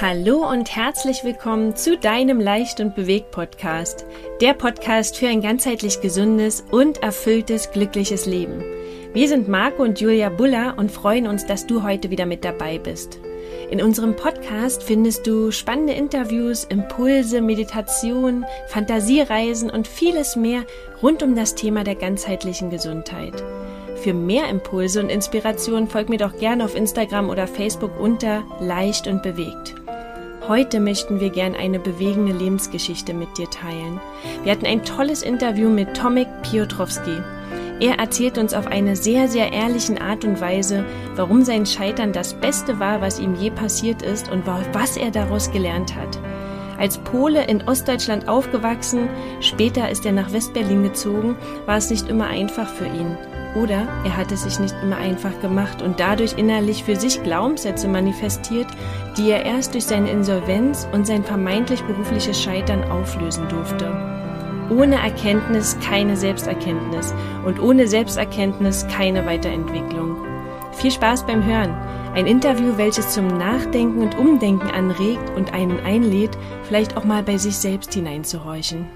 Hallo und herzlich willkommen zu deinem Leicht und Bewegt Podcast. Der Podcast für ein ganzheitlich gesundes und erfülltes, glückliches Leben. Wir sind Marco und Julia Buller und freuen uns, dass du heute wieder mit dabei bist. In unserem Podcast findest du spannende Interviews, Impulse, Meditation, Fantasiereisen und vieles mehr rund um das Thema der ganzheitlichen Gesundheit. Für mehr Impulse und Inspiration folg mir doch gerne auf Instagram oder Facebook unter Leicht und Bewegt. Heute möchten wir gern eine bewegende Lebensgeschichte mit dir teilen. Wir hatten ein tolles Interview mit Tomek Piotrowski. Er erzählt uns auf eine sehr, sehr ehrlichen Art und Weise, warum sein Scheitern das Beste war, was ihm je passiert ist und was er daraus gelernt hat. Als Pole in Ostdeutschland aufgewachsen, später ist er nach Westberlin gezogen, war es nicht immer einfach für ihn. Oder er hat es sich nicht immer einfach gemacht und dadurch innerlich für sich Glaubenssätze manifestiert, die er erst durch seine Insolvenz und sein vermeintlich berufliches Scheitern auflösen durfte. Ohne Erkenntnis keine Selbsterkenntnis und ohne Selbsterkenntnis keine Weiterentwicklung. Viel Spaß beim Hören. Ein Interview, welches zum Nachdenken und Umdenken anregt und einen einlädt, vielleicht auch mal bei sich selbst hineinzuhorchen.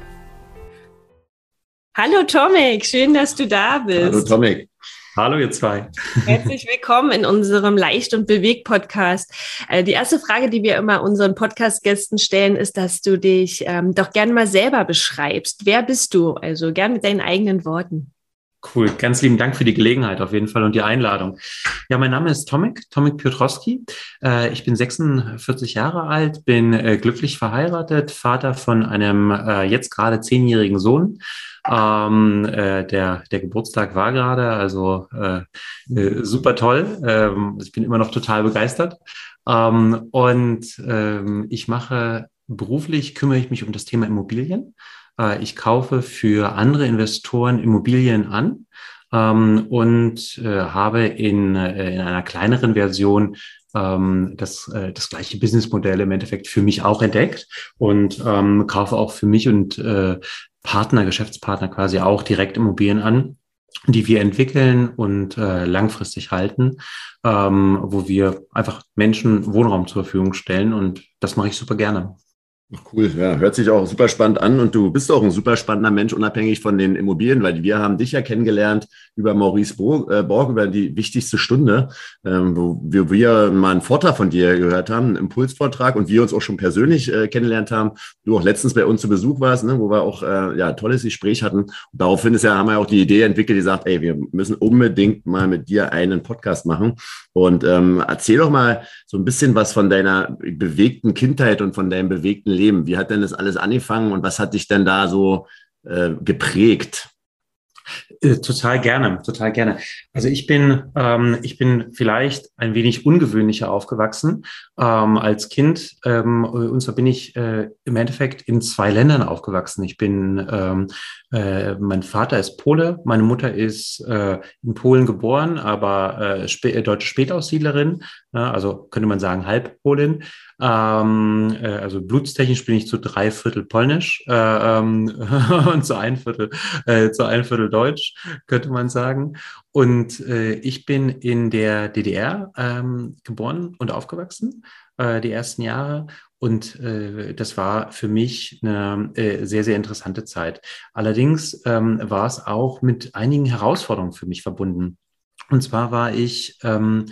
Hallo Tomek, schön, dass du da bist. Hallo Tomek. Hallo ihr zwei. Herzlich willkommen in unserem Leicht und Bewegt Podcast. Äh, die erste Frage, die wir immer unseren Podcast-Gästen stellen, ist, dass du dich ähm, doch gerne mal selber beschreibst. Wer bist du? Also gern mit deinen eigenen Worten. Cool, ganz lieben Dank für die Gelegenheit auf jeden Fall und die Einladung. Ja, mein Name ist Tomek, Tomek Piotrowski. Äh, ich bin 46 Jahre alt, bin äh, glücklich verheiratet, Vater von einem jetzt gerade zehnjährigen Sohn ähm, äh, der, der Geburtstag war gerade, also äh, äh, super toll. Ähm, ich bin immer noch total begeistert. Ähm, und ähm, ich mache beruflich, kümmere ich mich um das Thema Immobilien. Äh, ich kaufe für andere Investoren Immobilien an ähm, und äh, habe in, äh, in einer kleineren Version ähm, das, das gleiche Businessmodell im Endeffekt für mich auch entdeckt und ähm, kaufe auch für mich und äh, Partner, Geschäftspartner quasi auch direkt Immobilien an, die wir entwickeln und äh, langfristig halten, ähm, wo wir einfach Menschen Wohnraum zur Verfügung stellen und das mache ich super gerne. Cool, ja, hört sich auch super spannend an und du bist auch ein super spannender Mensch, unabhängig von den Immobilien, weil wir haben dich ja kennengelernt über Maurice Borg, äh, Borg über die wichtigste Stunde, ähm, wo wir, mal einen Vortrag von dir gehört haben, einen Impulsvortrag und wir uns auch schon persönlich äh, kennengelernt haben. Du auch letztens bei uns zu Besuch warst, ne, wo wir auch äh, ja tolles Gespräch hatten. Und daraufhin ist ja, haben wir auch die Idee entwickelt, die sagt, ey, wir müssen unbedingt mal mit dir einen Podcast machen. Und ähm, erzähl doch mal so ein bisschen was von deiner bewegten Kindheit und von deinem bewegten Leben. Wie hat denn das alles angefangen und was hat dich denn da so äh, geprägt? Äh, total gerne, total gerne. Also ich bin, ähm, ich bin vielleicht ein wenig ungewöhnlicher aufgewachsen ähm, als Kind. Ähm, und zwar bin ich äh, im Endeffekt in zwei Ländern aufgewachsen. Ich bin, ähm, äh, mein Vater ist Pole, meine Mutter ist äh, in Polen geboren, aber äh, äh, deutsche Spätaussiedlerin, ne? also könnte man sagen Halbpolin. Ähm, äh, also blutstechnisch bin ich zu drei Viertel polnisch äh, ähm, und zu ein Viertel, äh, zu ein Viertel deutsch, könnte man sagen. Und äh, ich bin in der DDR ähm, geboren und aufgewachsen, äh, die ersten Jahre. Und äh, das war für mich eine äh, sehr, sehr interessante Zeit. Allerdings ähm, war es auch mit einigen Herausforderungen für mich verbunden. Und zwar war ich ähm,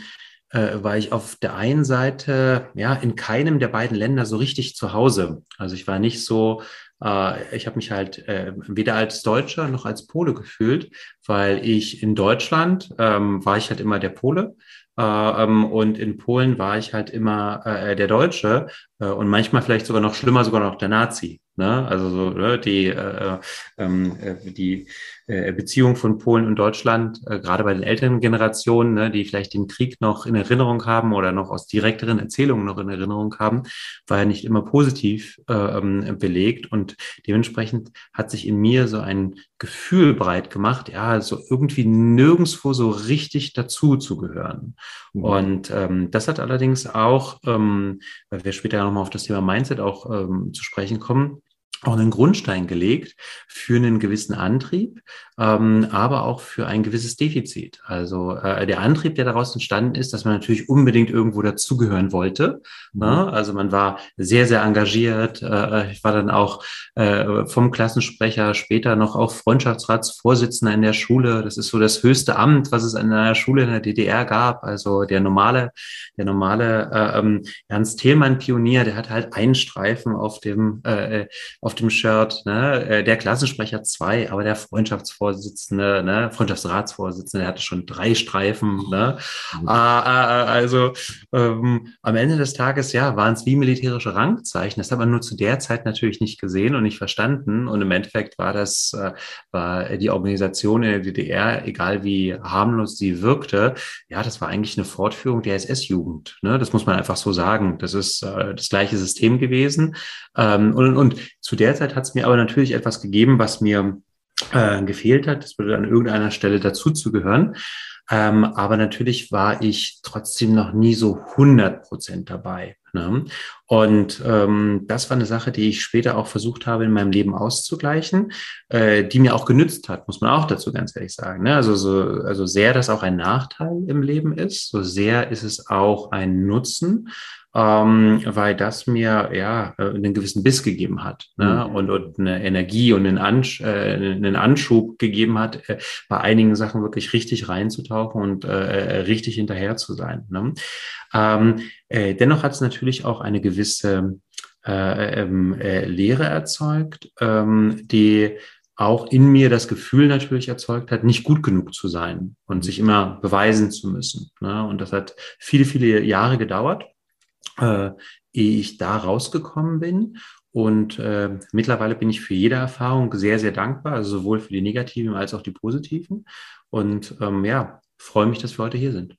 äh, war ich auf der einen Seite ja in keinem der beiden Länder so richtig zu Hause. Also ich war nicht so, äh, ich habe mich halt äh, weder als Deutscher noch als Pole gefühlt, weil ich in Deutschland ähm, war ich halt immer der Pole. Äh, ähm, und in Polen war ich halt immer äh, der Deutsche äh, und manchmal vielleicht sogar noch schlimmer, sogar noch der Nazi. Ne? Also so, ne? die, äh, ähm, äh, die äh, Beziehung von Polen und Deutschland, äh, gerade bei den älteren Generationen, ne, die vielleicht den Krieg noch in Erinnerung haben oder noch aus direkteren Erzählungen noch in Erinnerung haben, war ja nicht immer positiv äh, ähm, belegt. Und dementsprechend hat sich in mir so ein Gefühl breit gemacht, ja, so irgendwie nirgendswo so richtig dazu zu gehören. Mhm. Und ähm, das hat allerdings auch, ähm, weil wir später ja nochmal auf das Thema Mindset auch ähm, zu sprechen kommen, auch einen Grundstein gelegt für einen gewissen Antrieb, ähm, aber auch für ein gewisses Defizit. Also äh, der Antrieb, der daraus entstanden ist, dass man natürlich unbedingt irgendwo dazugehören wollte. Ne? Mhm. Ne? Also man war sehr, sehr engagiert. Äh, ich war dann auch äh, vom Klassensprecher, später noch auch Freundschaftsratsvorsitzender in der Schule. Das ist so das höchste Amt, was es an einer Schule in der DDR gab. Also der normale, der normale äh, ähm, Ernst Thälmann Pionier, der hat halt einen Streifen auf dem äh, auf dem Shirt, ne? Äh, der Klassensprecher zwei, aber der Freundschaftsvorsitzende, ne? Freundschaftsratsvorsitzende, der hatte schon drei Streifen. Ne? Mhm. Ah, ah, ah, also ähm, am Ende des Tages, ja, waren es wie militärische Rangzeichen. Das hat man nur zu der Zeit natürlich nicht gesehen und nicht verstanden. Und im Endeffekt war das, äh, war die Organisation in der DDR, egal wie harmlos sie wirkte, ja, das war eigentlich eine Fortführung der SS-Jugend. Ne? Das muss man einfach so sagen. Das ist äh, das gleiche System gewesen. Ähm, und, und zu der Zeit hat es mir aber natürlich etwas gegeben, was mir äh, gefehlt hat. Das würde an irgendeiner Stelle dazu zu gehören. Ähm, aber natürlich war ich trotzdem noch nie so 100 Prozent dabei. Ne? Und ähm, das war eine Sache, die ich später auch versucht habe, in meinem Leben auszugleichen, äh, die mir auch genützt hat, muss man auch dazu ganz ehrlich sagen. Ne? Also, so, also sehr das auch ein Nachteil im Leben ist, so sehr ist es auch ein Nutzen ähm, weil das mir ja äh, einen gewissen Biss gegeben hat ne? Mhm. und, und eine Energie und einen, Ansch äh, einen Anschub gegeben hat, äh, bei einigen Sachen wirklich richtig reinzutauchen und äh, richtig hinterher zu sein. Ne? Ähm, äh, dennoch hat es natürlich auch eine gewisse äh, ähm, äh, Lehre erzeugt, ähm, die auch in mir das Gefühl natürlich erzeugt hat, nicht gut genug zu sein und mhm. sich immer beweisen zu müssen. Ne? Und das hat viele, viele Jahre gedauert äh, ehe ich da rausgekommen bin. Und äh, mittlerweile bin ich für jede Erfahrung sehr, sehr dankbar, also sowohl für die negativen als auch die positiven. Und ähm, ja, freue mich, dass wir heute hier sind.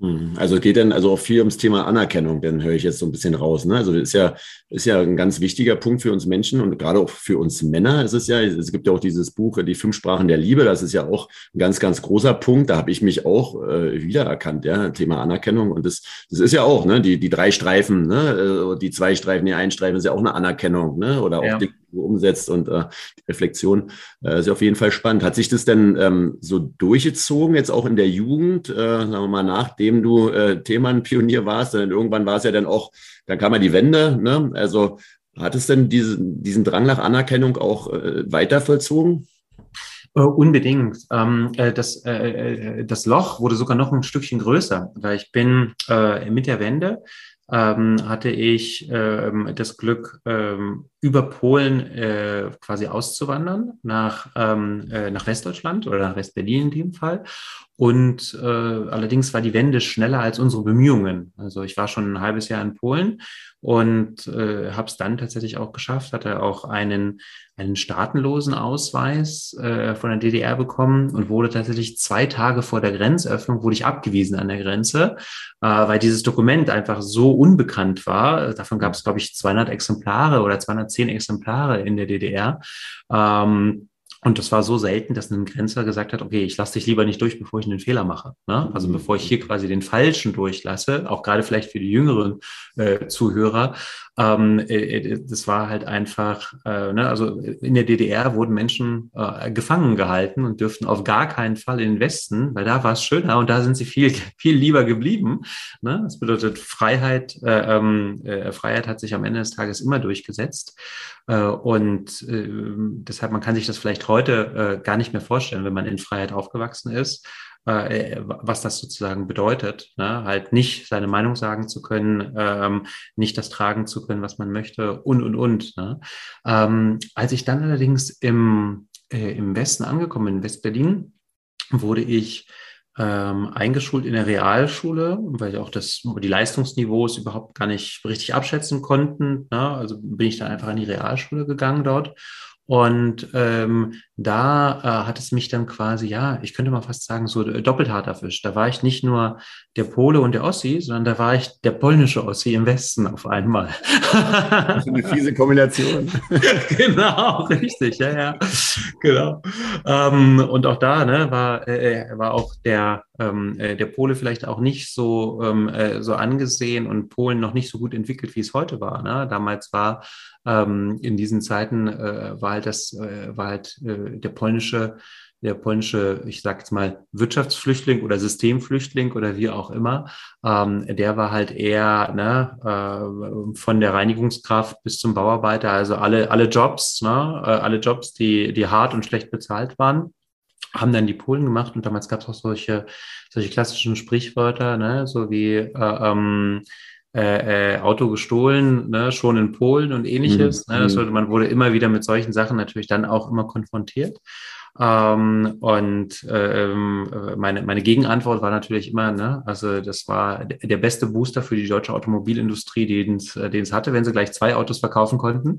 Mhm. Also geht dann also auch viel ums Thema Anerkennung, dann höre ich jetzt so ein bisschen raus. Ne? Also das ist ja, ist ja ein ganz wichtiger Punkt für uns Menschen und gerade auch für uns Männer ist es ja, es gibt ja auch dieses Buch, die fünf Sprachen der Liebe, das ist ja auch ein ganz, ganz großer Punkt. Da habe ich mich auch äh, wiedererkannt, ja, Thema Anerkennung. Und das, das ist ja auch, ne, die, die drei Streifen, ne, äh, die zwei Streifen, die ein Streifen ist ja auch eine Anerkennung, ne? Oder auch ja. die umsetzt und äh, die Reflexion äh, ist auf jeden Fall spannend. Hat sich das denn ähm, so durchgezogen, jetzt auch in der Jugend, äh, sagen wir mal, nachdem du äh, Themenpionier warst, denn irgendwann war es ja dann auch, dann kam ja die Wende, ne? Also hat es denn diesen, diesen Drang nach Anerkennung auch äh, weiter vollzogen? Uh, unbedingt. Ähm, äh, das, äh, äh, das Loch wurde sogar noch ein Stückchen größer, weil ich bin äh, mit der Wende ähm, hatte ich ähm, das Glück, ähm, über Polen äh, quasi auszuwandern nach, ähm, äh, nach Westdeutschland oder nach Westberlin in dem Fall. Und äh, allerdings war die Wende schneller als unsere Bemühungen. Also ich war schon ein halbes Jahr in Polen und äh, habe es dann tatsächlich auch geschafft, hatte auch einen, einen staatenlosen Ausweis äh, von der DDR bekommen und wurde tatsächlich zwei Tage vor der Grenzöffnung, wurde ich abgewiesen an der Grenze, äh, weil dieses Dokument einfach so unbekannt war. Davon gab es, glaube ich, 200 Exemplare oder 210 Exemplare in der DDR. Ähm, und das war so selten, dass ein Grenzer gesagt hat, okay, ich lasse dich lieber nicht durch, bevor ich einen Fehler mache. Ne? Also mhm. bevor ich hier quasi den Falschen durchlasse, auch gerade vielleicht für die jüngeren äh, Zuhörer, ähm, äh, äh, das war halt einfach, äh, ne, also in der DDR wurden Menschen äh, gefangen gehalten und dürften auf gar keinen Fall in den Westen, weil da war es schöner und da sind sie viel, viel lieber geblieben. Ne? Das bedeutet, Freiheit, äh, ähm, äh, Freiheit hat sich am Ende des Tages immer durchgesetzt. Und deshalb, man kann sich das vielleicht heute gar nicht mehr vorstellen, wenn man in Freiheit aufgewachsen ist äh, was das sozusagen bedeutet. Ne? Halt nicht seine Meinung sagen zu können, ähm, nicht das tragen zu können, was man möchte und, und, und. Ne? Ähm, als ich dann allerdings im, äh, im Westen angekommen bin, in Westberlin, wurde ich ähm, eingeschult in der Realschule, weil auch das, die Leistungsniveaus überhaupt gar nicht richtig abschätzen konnten. Ne? Also bin ich dann einfach in die Realschule gegangen dort und ähm, da äh, hat es mich dann quasi, ja, ich könnte mal fast sagen, so doppelt hart erwischt. Da war ich nicht nur der Pole und der Ossi, sondern da war ich der polnische Ossi im Westen auf einmal. Das ist eine fiese Kombination. genau, richtig, ja, ja. genau. Ähm, und auch da ne, war, äh, war auch der, ähm, äh, der Pole vielleicht auch nicht so, ähm, äh, so angesehen und Polen noch nicht so gut entwickelt, wie es heute war. Ne? Damals war ähm, in diesen Zeiten äh, war halt das, äh, war halt äh, der polnische der polnische, ich sage jetzt mal, Wirtschaftsflüchtling oder Systemflüchtling oder wie auch immer, ähm, der war halt eher ne, äh, von der Reinigungskraft bis zum Bauarbeiter, also alle, alle Jobs, ne, äh, alle Jobs, die, die hart und schlecht bezahlt waren haben dann die Polen gemacht und damals gab es auch solche, solche klassischen Sprichwörter, ne, so wie äh, ähm, äh, äh, Auto gestohlen, ne, schon in Polen und ähnliches. Mhm. Ne, das, man wurde immer wieder mit solchen Sachen natürlich dann auch immer konfrontiert. Ähm, und ähm, meine, meine Gegenantwort war natürlich immer, ne, also das war der beste Booster für die deutsche Automobilindustrie, den es, äh, hatte, wenn sie gleich zwei Autos verkaufen konnten.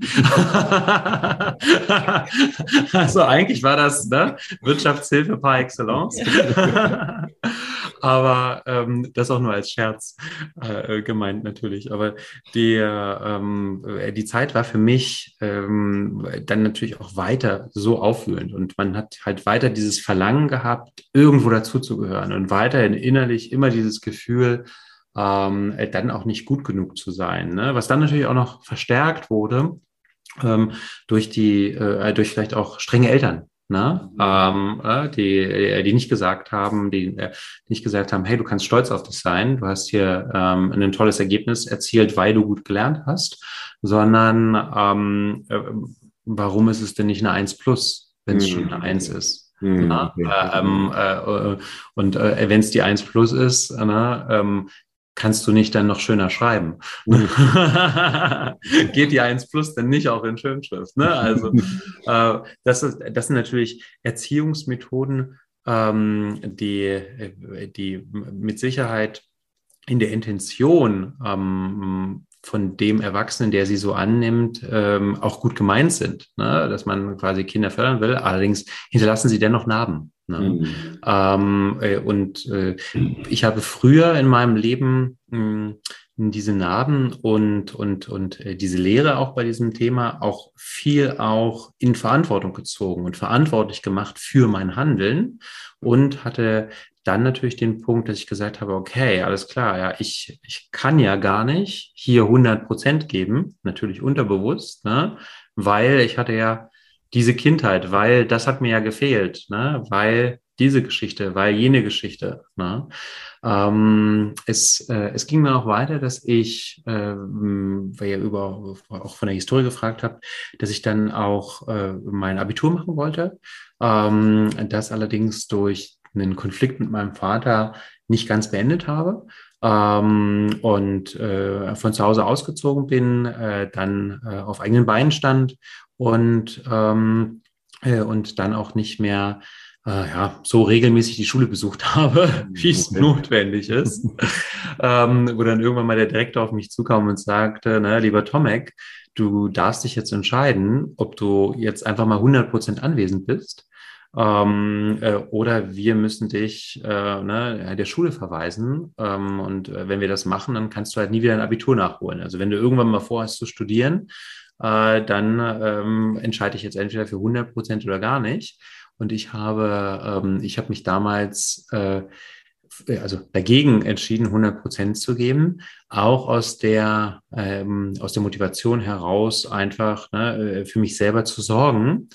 also eigentlich war das ne, Wirtschaftshilfe par excellence. Aber ähm, das auch nur als Scherz äh, gemeint natürlich. Aber die, ähm, die Zeit war für mich ähm, dann natürlich auch weiter so aufwühlend und man hat halt weiter dieses Verlangen gehabt, irgendwo dazuzugehören und weiterhin innerlich immer dieses Gefühl, ähm, dann auch nicht gut genug zu sein. Ne? Was dann natürlich auch noch verstärkt wurde ähm, durch die, äh, durch vielleicht auch strenge Eltern. Ne? Ähm, äh, die, äh, die nicht gesagt haben, die äh, nicht gesagt haben, hey, du kannst stolz auf dich sein, du hast hier ähm, ein tolles Ergebnis erzielt, weil du gut gelernt hast, sondern ähm, äh, warum ist es denn nicht eine 1 plus, wenn es schon eine 1 ist? Ja, äh, ähm, äh, und äh, wenn es die 1 plus ist, na, ähm, kannst du nicht dann noch schöner schreiben? Mhm. Geht die 1 Plus denn nicht auch in Schönschrift? Ne? Also äh, das, ist, das sind natürlich Erziehungsmethoden, ähm, die, die mit Sicherheit in der Intention ähm, von dem Erwachsenen, der sie so annimmt, ähm, auch gut gemeint sind, ne? dass man quasi Kinder fördern will. Allerdings hinterlassen sie dennoch Narben. Ne? Mhm. Ähm, äh, und äh, ich habe früher in meinem Leben mh, diese Narben und, und, und äh, diese Lehre auch bei diesem Thema auch viel auch in Verantwortung gezogen und verantwortlich gemacht für mein Handeln und hatte dann natürlich den Punkt, dass ich gesagt habe, okay, alles klar, ja, ich, ich kann ja gar nicht hier 100 Prozent geben, natürlich unterbewusst, ne, weil ich hatte ja diese Kindheit, weil das hat mir ja gefehlt, ne, weil diese Geschichte, weil jene Geschichte. Ne? Ähm, es, äh, es ging mir auch weiter, dass ich, äh, weil ihr über, auch von der Historie gefragt habt, dass ich dann auch äh, mein Abitur machen wollte. Ähm, das allerdings durch einen Konflikt mit meinem Vater nicht ganz beendet habe. Ähm, und äh, von zu Hause ausgezogen bin, äh, dann äh, auf eigenen Beinen stand und, ähm, äh, und dann auch nicht mehr äh, ja, so regelmäßig die Schule besucht habe, wie es notwendig ist. ähm, wo dann irgendwann mal der Direktor auf mich zukam und sagte, na, lieber Tomek, du darfst dich jetzt entscheiden, ob du jetzt einfach mal 100 Prozent anwesend bist ähm, äh, oder wir müssen dich äh, ne, der Schule verweisen. Ähm, und äh, wenn wir das machen, dann kannst du halt nie wieder ein Abitur nachholen. Also wenn du irgendwann mal vorhast zu studieren, äh, dann ähm, entscheide ich jetzt entweder für 100 Prozent oder gar nicht. Und ich habe, ähm, ich habe mich damals äh, also dagegen entschieden, 100 Prozent zu geben, auch aus der, ähm, aus der Motivation heraus einfach ne, äh, für mich selber zu sorgen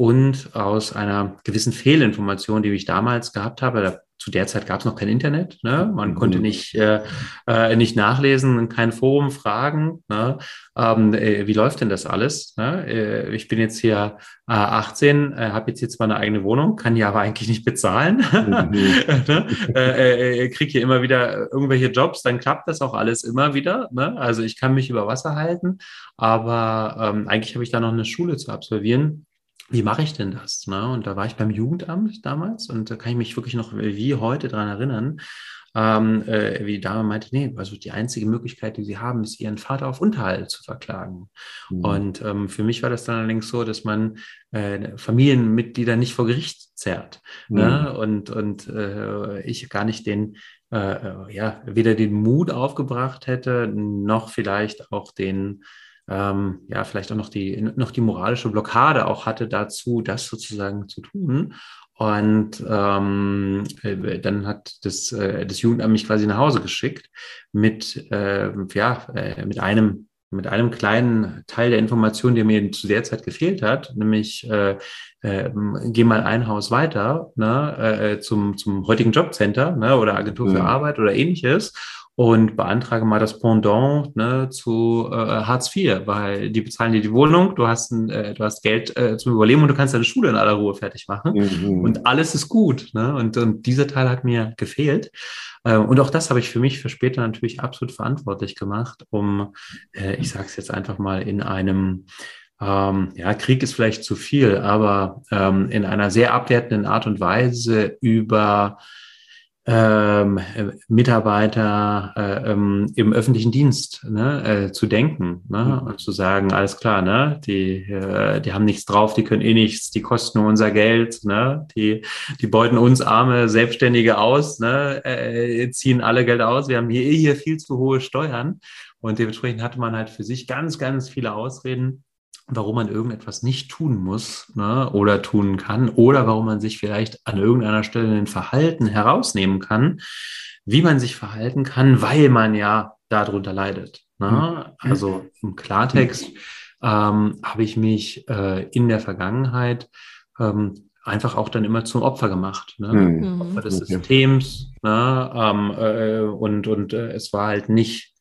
und aus einer gewissen Fehlinformation, die ich damals gehabt habe. Zu der Zeit gab es noch kein Internet. Ne? Man mhm. konnte nicht, äh, äh, nicht nachlesen, kein Forum fragen. Ne? Ähm, äh, wie läuft denn das alles? Ne? Äh, ich bin jetzt hier 18, äh, habe jetzt hier zwar eine eigene Wohnung, kann die aber eigentlich nicht bezahlen. Mhm. ne? kriege hier immer wieder irgendwelche Jobs, dann klappt das auch alles immer wieder. Ne? Also ich kann mich über Wasser halten, aber ähm, eigentlich habe ich da noch eine Schule zu absolvieren wie mache ich denn das? Ne? Und da war ich beim Jugendamt damals und da kann ich mich wirklich noch wie heute dran erinnern, ähm, äh, wie die Dame meinte, nee, also die einzige Möglichkeit, die sie haben, ist, ihren Vater auf Unterhalt zu verklagen. Mhm. Und ähm, für mich war das dann allerdings so, dass man äh, Familienmitglieder nicht vor Gericht zerrt. Ne? Mhm. Ne? Und, und äh, ich gar nicht den, äh, äh, ja, weder den Mut aufgebracht hätte, noch vielleicht auch den ähm, ja, vielleicht auch noch die, noch die moralische Blockade auch hatte dazu, das sozusagen zu tun. Und ähm, äh, dann hat das, äh, das Jugendamt mich quasi nach Hause geschickt mit, äh, ja, äh, mit einem mit einem kleinen Teil der Information, der mir zu der Zeit gefehlt hat, nämlich äh, äh, geh mal ein Haus weiter ne, äh, zum, zum heutigen Jobcenter ne, oder Agentur für. Arbeit oder ähnliches und beantrage mal das Pendant ne, zu äh, Hartz IV, weil die bezahlen dir die Wohnung, du hast, ein, äh, du hast Geld äh, zum Überleben und du kannst deine Schule in aller Ruhe fertig machen mhm. und alles ist gut. Ne? Und, und dieser Teil hat mir gefehlt. Äh, und auch das habe ich für mich für später natürlich absolut verantwortlich gemacht, um, äh, ich sage es jetzt einfach mal, in einem ähm, ja, Krieg ist vielleicht zu viel, aber ähm, in einer sehr abwertenden Art und Weise über ähm, Mitarbeiter äh, ähm, im öffentlichen Dienst ne, äh, zu denken ne, mhm. und zu sagen, alles klar, ne, die, äh, die haben nichts drauf, die können eh nichts, die kosten nur unser Geld, ne, die, die beuten uns arme Selbstständige aus, ne, äh, ziehen alle Geld aus, wir haben hier eh hier viel zu hohe Steuern und dementsprechend hatte man halt für sich ganz, ganz viele Ausreden, warum man irgendetwas nicht tun muss ne, oder tun kann oder warum man sich vielleicht an irgendeiner Stelle ein Verhalten herausnehmen kann, wie man sich verhalten kann, weil man ja darunter leidet. Ne? Mhm. Also im Klartext ähm, habe ich mich äh, in der Vergangenheit ähm, einfach auch dann immer zum Opfer gemacht. Ne? Mhm. Opfer des Systems. Ne? Ähm, äh, und und äh, es war halt nicht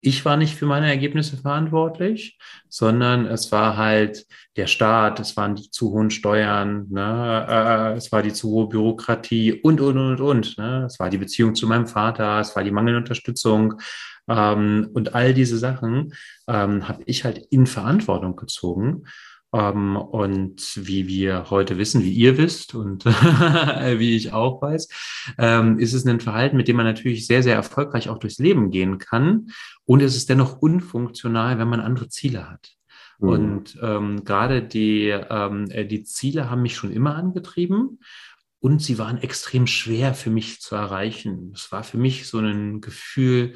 ich war nicht für meine Ergebnisse verantwortlich, sondern es war halt der Staat, es waren die zu hohen Steuern, ne, äh, es war die zu hohe Bürokratie und, und, und, und. Ne? Es war die Beziehung zu meinem Vater, es war die mangelnde Unterstützung. Ähm, und all diese Sachen ähm, habe ich halt in Verantwortung gezogen. Ähm, und wie wir heute wissen, wie ihr wisst und wie ich auch weiß, ähm, ist es ein Verhalten, mit dem man natürlich sehr, sehr erfolgreich auch durchs Leben gehen kann. Und es ist dennoch unfunktional, wenn man andere Ziele hat. Mhm. Und ähm, gerade die, ähm, äh, die Ziele haben mich schon immer angetrieben. Und sie waren extrem schwer für mich zu erreichen. Es war für mich so ein Gefühl,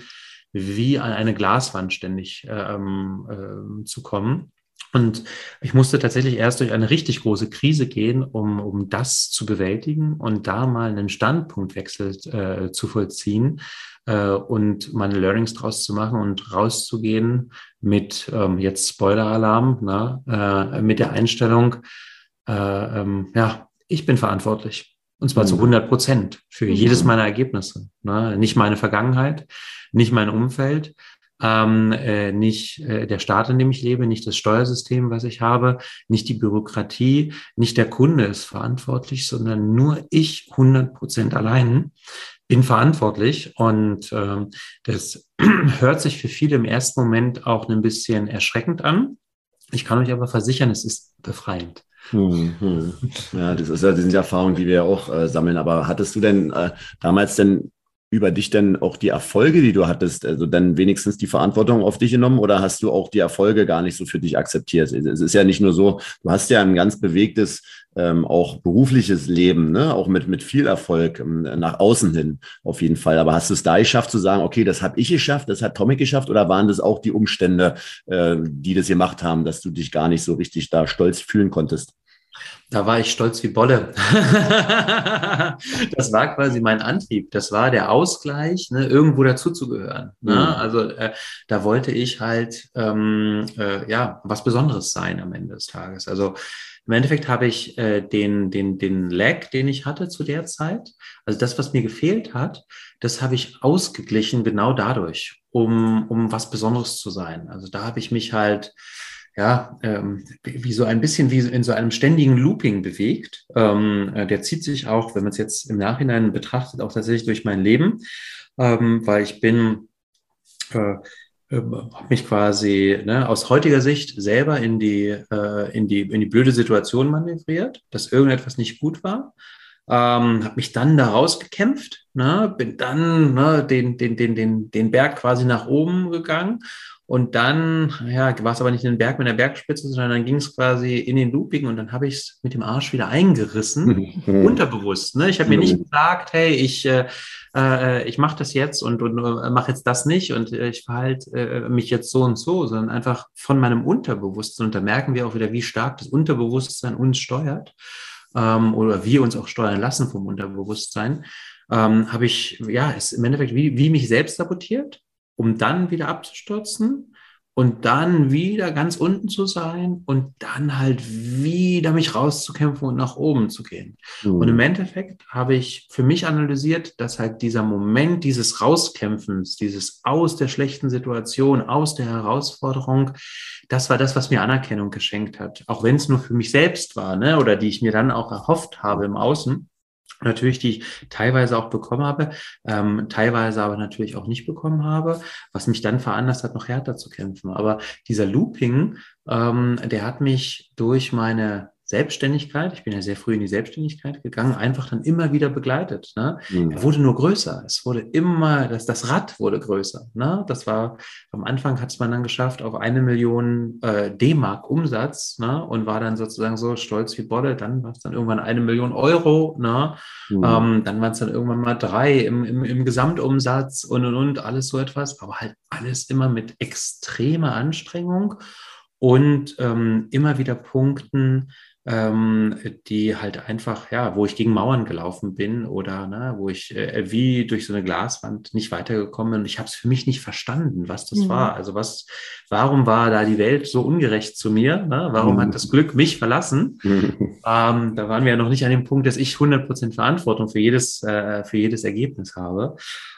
wie an eine Glaswand ständig äh, äh, zu kommen. Und ich musste tatsächlich erst durch eine richtig große Krise gehen, um, um das zu bewältigen und da mal einen Standpunktwechsel äh, zu vollziehen äh, und meine Learnings draus zu machen und rauszugehen mit ähm, jetzt Spoiler-Alarm, ne, äh, mit der Einstellung, äh, ähm, ja, ich bin verantwortlich. Und zwar mhm. zu 100 Prozent für mhm. jedes meiner Ergebnisse. Ne? Nicht meine Vergangenheit, nicht mein Umfeld, ähm, äh, nicht äh, der Staat, in dem ich lebe, nicht das Steuersystem, was ich habe, nicht die Bürokratie, nicht der Kunde ist verantwortlich, sondern nur ich 100 Prozent allein bin verantwortlich. Und ähm, das hört sich für viele im ersten Moment auch ein bisschen erschreckend an. Ich kann euch aber versichern, es ist befreiend. Hm, hm. Ja, das, ist ja, sind Erfahrungen, die wir ja auch äh, sammeln. Aber hattest du denn äh, damals denn über dich denn auch die Erfolge, die du hattest, also dann wenigstens die Verantwortung auf dich genommen oder hast du auch die Erfolge gar nicht so für dich akzeptiert? Es ist ja nicht nur so, du hast ja ein ganz bewegtes, ähm, auch berufliches Leben, ne? auch mit, mit viel Erfolg ähm, nach außen hin auf jeden Fall. Aber hast du es da geschafft zu sagen, okay, das habe ich geschafft, das hat Tomic geschafft oder waren das auch die Umstände, äh, die das gemacht haben, dass du dich gar nicht so richtig da stolz fühlen konntest? Da war ich stolz wie Bolle. das war quasi mein Antrieb. Das war der Ausgleich, ne, irgendwo dazuzugehören. Ne? Mhm. Also äh, da wollte ich halt ähm, äh, ja was Besonderes sein am Ende des Tages. Also im Endeffekt habe ich äh, den, den, den Lag, den ich hatte zu der Zeit, also das, was mir gefehlt hat, das habe ich ausgeglichen genau dadurch, um, um was Besonderes zu sein. Also da habe ich mich halt ja, ähm, wie so ein bisschen wie in so einem ständigen Looping bewegt. Ähm, äh, der zieht sich auch, wenn man es jetzt im Nachhinein betrachtet, auch tatsächlich durch mein Leben, ähm, weil ich bin, äh, äh, habe mich quasi ne, aus heutiger Sicht selber in die, äh, in, die, in die blöde Situation manövriert, dass irgendetwas nicht gut war. Ähm, habe mich dann da rausgekämpft, ne, bin dann ne, den, den, den, den, den Berg quasi nach oben gegangen Und dann, ja, war es aber nicht in den Berg mit der Bergspitze, sondern dann ging es quasi in den Looping und dann habe ich es mit dem Arsch wieder eingerissen, mhm. unterbewusst. Ne? Ich habe mir nicht mhm. gesagt, hey, ich, äh, äh, ich mache das jetzt und, und äh, mache jetzt das nicht und äh, ich verhalte äh, mich jetzt so und so, sondern einfach von meinem Unterbewusstsein. Und da merken wir auch wieder, wie stark das Unterbewusstsein uns steuert ähm, oder wir uns auch steuern lassen vom Unterbewusstsein. Ähm, habe ich, ja, ist im Endeffekt wie, wie mich selbst sabotiert um dann wieder abzustürzen und dann wieder ganz unten zu sein und dann halt wieder mich rauszukämpfen und nach oben zu gehen. Mhm. Und im Endeffekt habe ich für mich analysiert, dass halt dieser Moment dieses Rauskämpfens, dieses aus der schlechten Situation, aus der Herausforderung, das war das, was mir Anerkennung geschenkt hat. Auch wenn es nur für mich selbst war, ne? oder die ich mir dann auch erhofft habe im Außen natürlich, die ich teilweise auch bekommen habe, ähm, teilweise aber natürlich auch nicht bekommen habe, was mich dann veranlasst hat, noch härter zu kämpfen. Aber dieser Looping, ähm, der hat mich durch meine Selbstständigkeit, ich bin ja sehr früh in die Selbstständigkeit gegangen, einfach dann immer wieder begleitet. Ne? Mhm. Er wurde nur größer. Es wurde immer, das, das Rad wurde größer. Ne? Das war, am Anfang hat es man dann geschafft auf eine Million äh, D-Mark Umsatz ne? und war dann sozusagen so stolz wie Bolle. Dann war es dann irgendwann eine Million Euro. Ne? Mhm. Ähm, dann waren es dann irgendwann mal drei im, im, im Gesamtumsatz und, und, und, alles so etwas. Aber halt alles immer mit extremer Anstrengung und ähm, immer wieder Punkten, ähm, die halt einfach, ja, wo ich gegen Mauern gelaufen bin oder ne, wo ich äh, wie durch so eine Glaswand nicht weitergekommen bin. Und ich habe es für mich nicht verstanden, was das mhm. war. Also was, warum war da die Welt so ungerecht zu mir? Ne? Warum mhm. hat das Glück mich verlassen? Mhm. Ähm, da waren wir ja noch nicht an dem Punkt, dass ich 100% Verantwortung für jedes, äh, für jedes Ergebnis habe.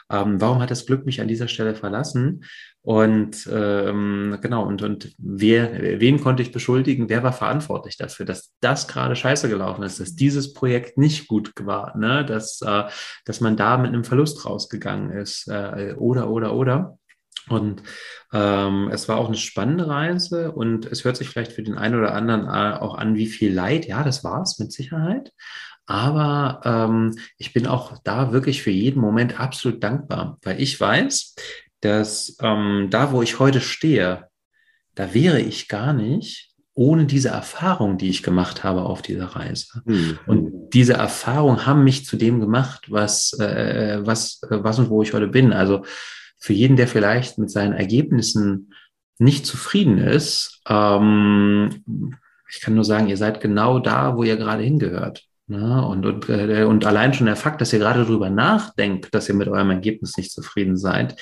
Ähm, warum hat das Glück mich an dieser Stelle verlassen? Und ähm, genau, und, und wer, wen konnte ich beschuldigen? Wer war verantwortlich dafür, dass das gerade scheiße gelaufen ist, dass dieses Projekt nicht gut war, ne? dass, äh, dass man da mit einem Verlust rausgegangen ist äh, oder, oder, oder. Und ähm, es war auch eine spannende Reise und es hört sich vielleicht für den einen oder anderen äh, auch an, wie viel Leid. Ja, das war es mit Sicherheit. Aber ähm, ich bin auch da wirklich für jeden Moment absolut dankbar, weil ich weiß, dass ähm, da, wo ich heute stehe, da wäre ich gar nicht ohne diese Erfahrung, die ich gemacht habe auf dieser Reise. Mhm. Und diese Erfahrung haben mich zu dem gemacht, was, äh, was, äh, was und wo ich heute bin. Also für jeden, der vielleicht mit seinen Ergebnissen nicht zufrieden ist, ähm, ich kann nur sagen, ihr seid genau da, wo ihr gerade hingehört. Ne? Und, und, äh, und allein schon der Fakt, dass ihr gerade darüber nachdenkt, dass ihr mit eurem Ergebnis nicht zufrieden seid,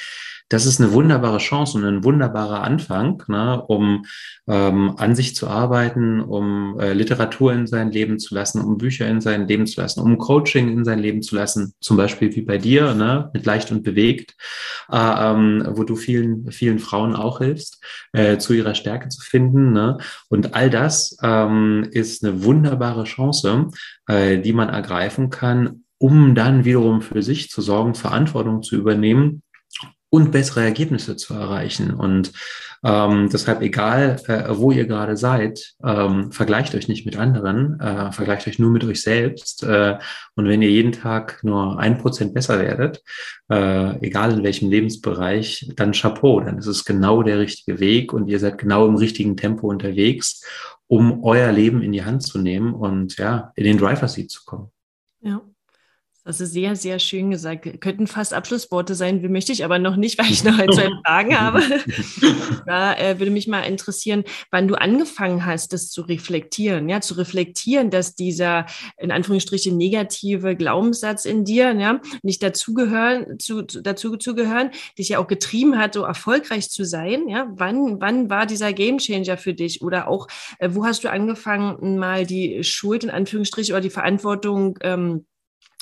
das ist eine wunderbare Chance und ein wunderbarer Anfang, ne, um ähm, an sich zu arbeiten, um äh, Literatur in sein Leben zu lassen, um Bücher in sein Leben zu lassen, um Coaching in sein Leben zu lassen, zum Beispiel wie bei dir, ne, mit leicht und bewegt, äh, ähm, wo du vielen, vielen Frauen auch hilfst, äh, zu ihrer Stärke zu finden. Ne? Und all das ähm, ist eine wunderbare Chance, äh, die man ergreifen kann, um dann wiederum für sich zu sorgen, Verantwortung zu übernehmen und bessere Ergebnisse zu erreichen. Und ähm, deshalb, egal äh, wo ihr gerade seid, ähm, vergleicht euch nicht mit anderen, äh, vergleicht euch nur mit euch selbst. Äh, und wenn ihr jeden Tag nur ein Prozent besser werdet, äh, egal in welchem Lebensbereich, dann Chapeau, dann ist es genau der richtige Weg und ihr seid genau im richtigen Tempo unterwegs, um euer Leben in die Hand zu nehmen und ja, in den Driver Seat zu kommen. Ja. Das ist sehr, sehr schön gesagt. Könnten fast Abschlussworte sein, wie möchte ich aber noch nicht, weil ich noch ein, zwei Fragen habe. da äh, würde mich mal interessieren, wann du angefangen hast, das zu reflektieren. Ja, zu reflektieren, dass dieser in Anführungsstrichen negative Glaubenssatz in dir ja, nicht dazugehören, zu, dazu zu gehören, dich ja auch getrieben hat, so erfolgreich zu sein. Ja, wann, wann war dieser Gamechanger für dich? Oder auch, äh, wo hast du angefangen, mal die Schuld in Anführungsstrichen oder die Verantwortung ähm,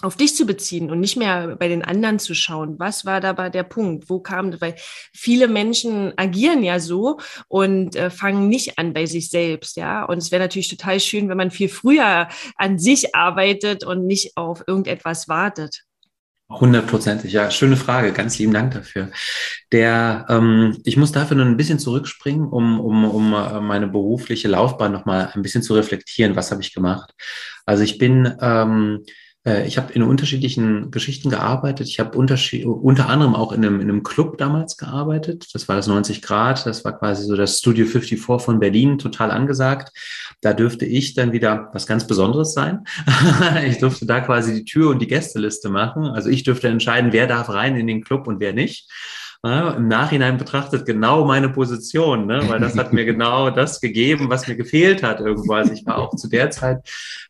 auf dich zu beziehen und nicht mehr bei den anderen zu schauen. Was war dabei der Punkt? Wo kam? Weil viele Menschen agieren ja so und äh, fangen nicht an bei sich selbst, ja. Und es wäre natürlich total schön, wenn man viel früher an sich arbeitet und nicht auf irgendetwas wartet. Hundertprozentig, ja. Schöne Frage. Ganz lieben Dank dafür. Der, ähm, ich muss dafür noch ein bisschen zurückspringen, um, um, um äh, meine berufliche Laufbahn nochmal ein bisschen zu reflektieren. Was habe ich gemacht? Also ich bin ähm, äh, ich habe in unterschiedlichen Geschichten gearbeitet. Ich habe unter anderem auch in einem, in einem Club damals gearbeitet. Das war das 90 Grad. Das war quasi so das Studio 54 von Berlin, total angesagt. Da dürfte ich dann wieder was ganz Besonderes sein. ich durfte da quasi die Tür und die Gästeliste machen. Also ich dürfte entscheiden, wer darf rein in den Club und wer nicht. Ja, Im Nachhinein betrachtet genau meine Position, ne? weil das hat mir genau das gegeben, was mir gefehlt hat irgendwo. Also ich war auch zu der Zeit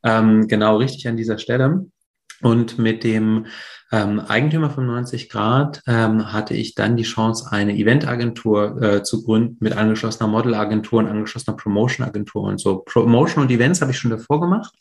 ähm, genau richtig an dieser Stelle. Und mit dem ähm, Eigentümer von 90 Grad ähm, hatte ich dann die Chance, eine Eventagentur äh, zu gründen mit angeschlossener Modelagentur und angeschlossener Promotion-Agentur. Und so Promotion und Events habe ich schon davor gemacht,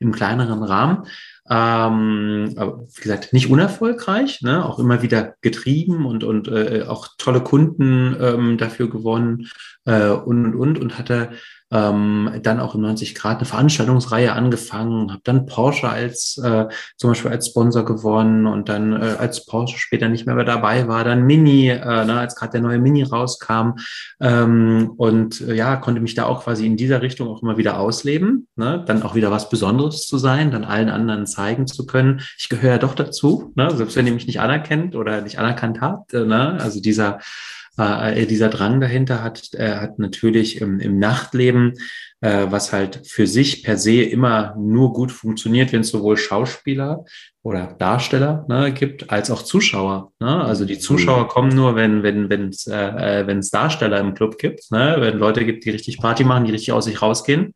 im kleineren Rahmen. Ähm, aber wie gesagt, nicht unerfolgreich, ne? auch immer wieder getrieben und, und äh, auch tolle Kunden ähm, dafür gewonnen äh, und, und, und, und hatte ähm, dann auch im 90 Grad eine Veranstaltungsreihe angefangen, habe dann Porsche als äh, zum Beispiel als Sponsor gewonnen und dann äh, als Porsche später nicht mehr, dabei war, dann Mini, äh, ne, als gerade der neue Mini rauskam ähm, und äh, ja, konnte mich da auch quasi in dieser Richtung auch immer wieder ausleben, ne? dann auch wieder was Besonderes zu sein, dann allen anderen zeigen zu können, ich gehöre ja doch dazu, ne? selbst wenn ihr mich nicht anerkennt oder nicht anerkannt habt, äh, ne? also dieser äh, dieser Drang dahinter hat, äh, hat natürlich im, im Nachtleben, äh, was halt für sich per se immer nur gut funktioniert, wenn es sowohl Schauspieler oder Darsteller ne, gibt, als auch Zuschauer. Ne? Also die Zuschauer mhm. kommen nur, wenn wenn wenn es äh, äh wenn es Darsteller im Club gibt, ne? wenn Leute gibt, die richtig Party machen, die richtig aus sich rausgehen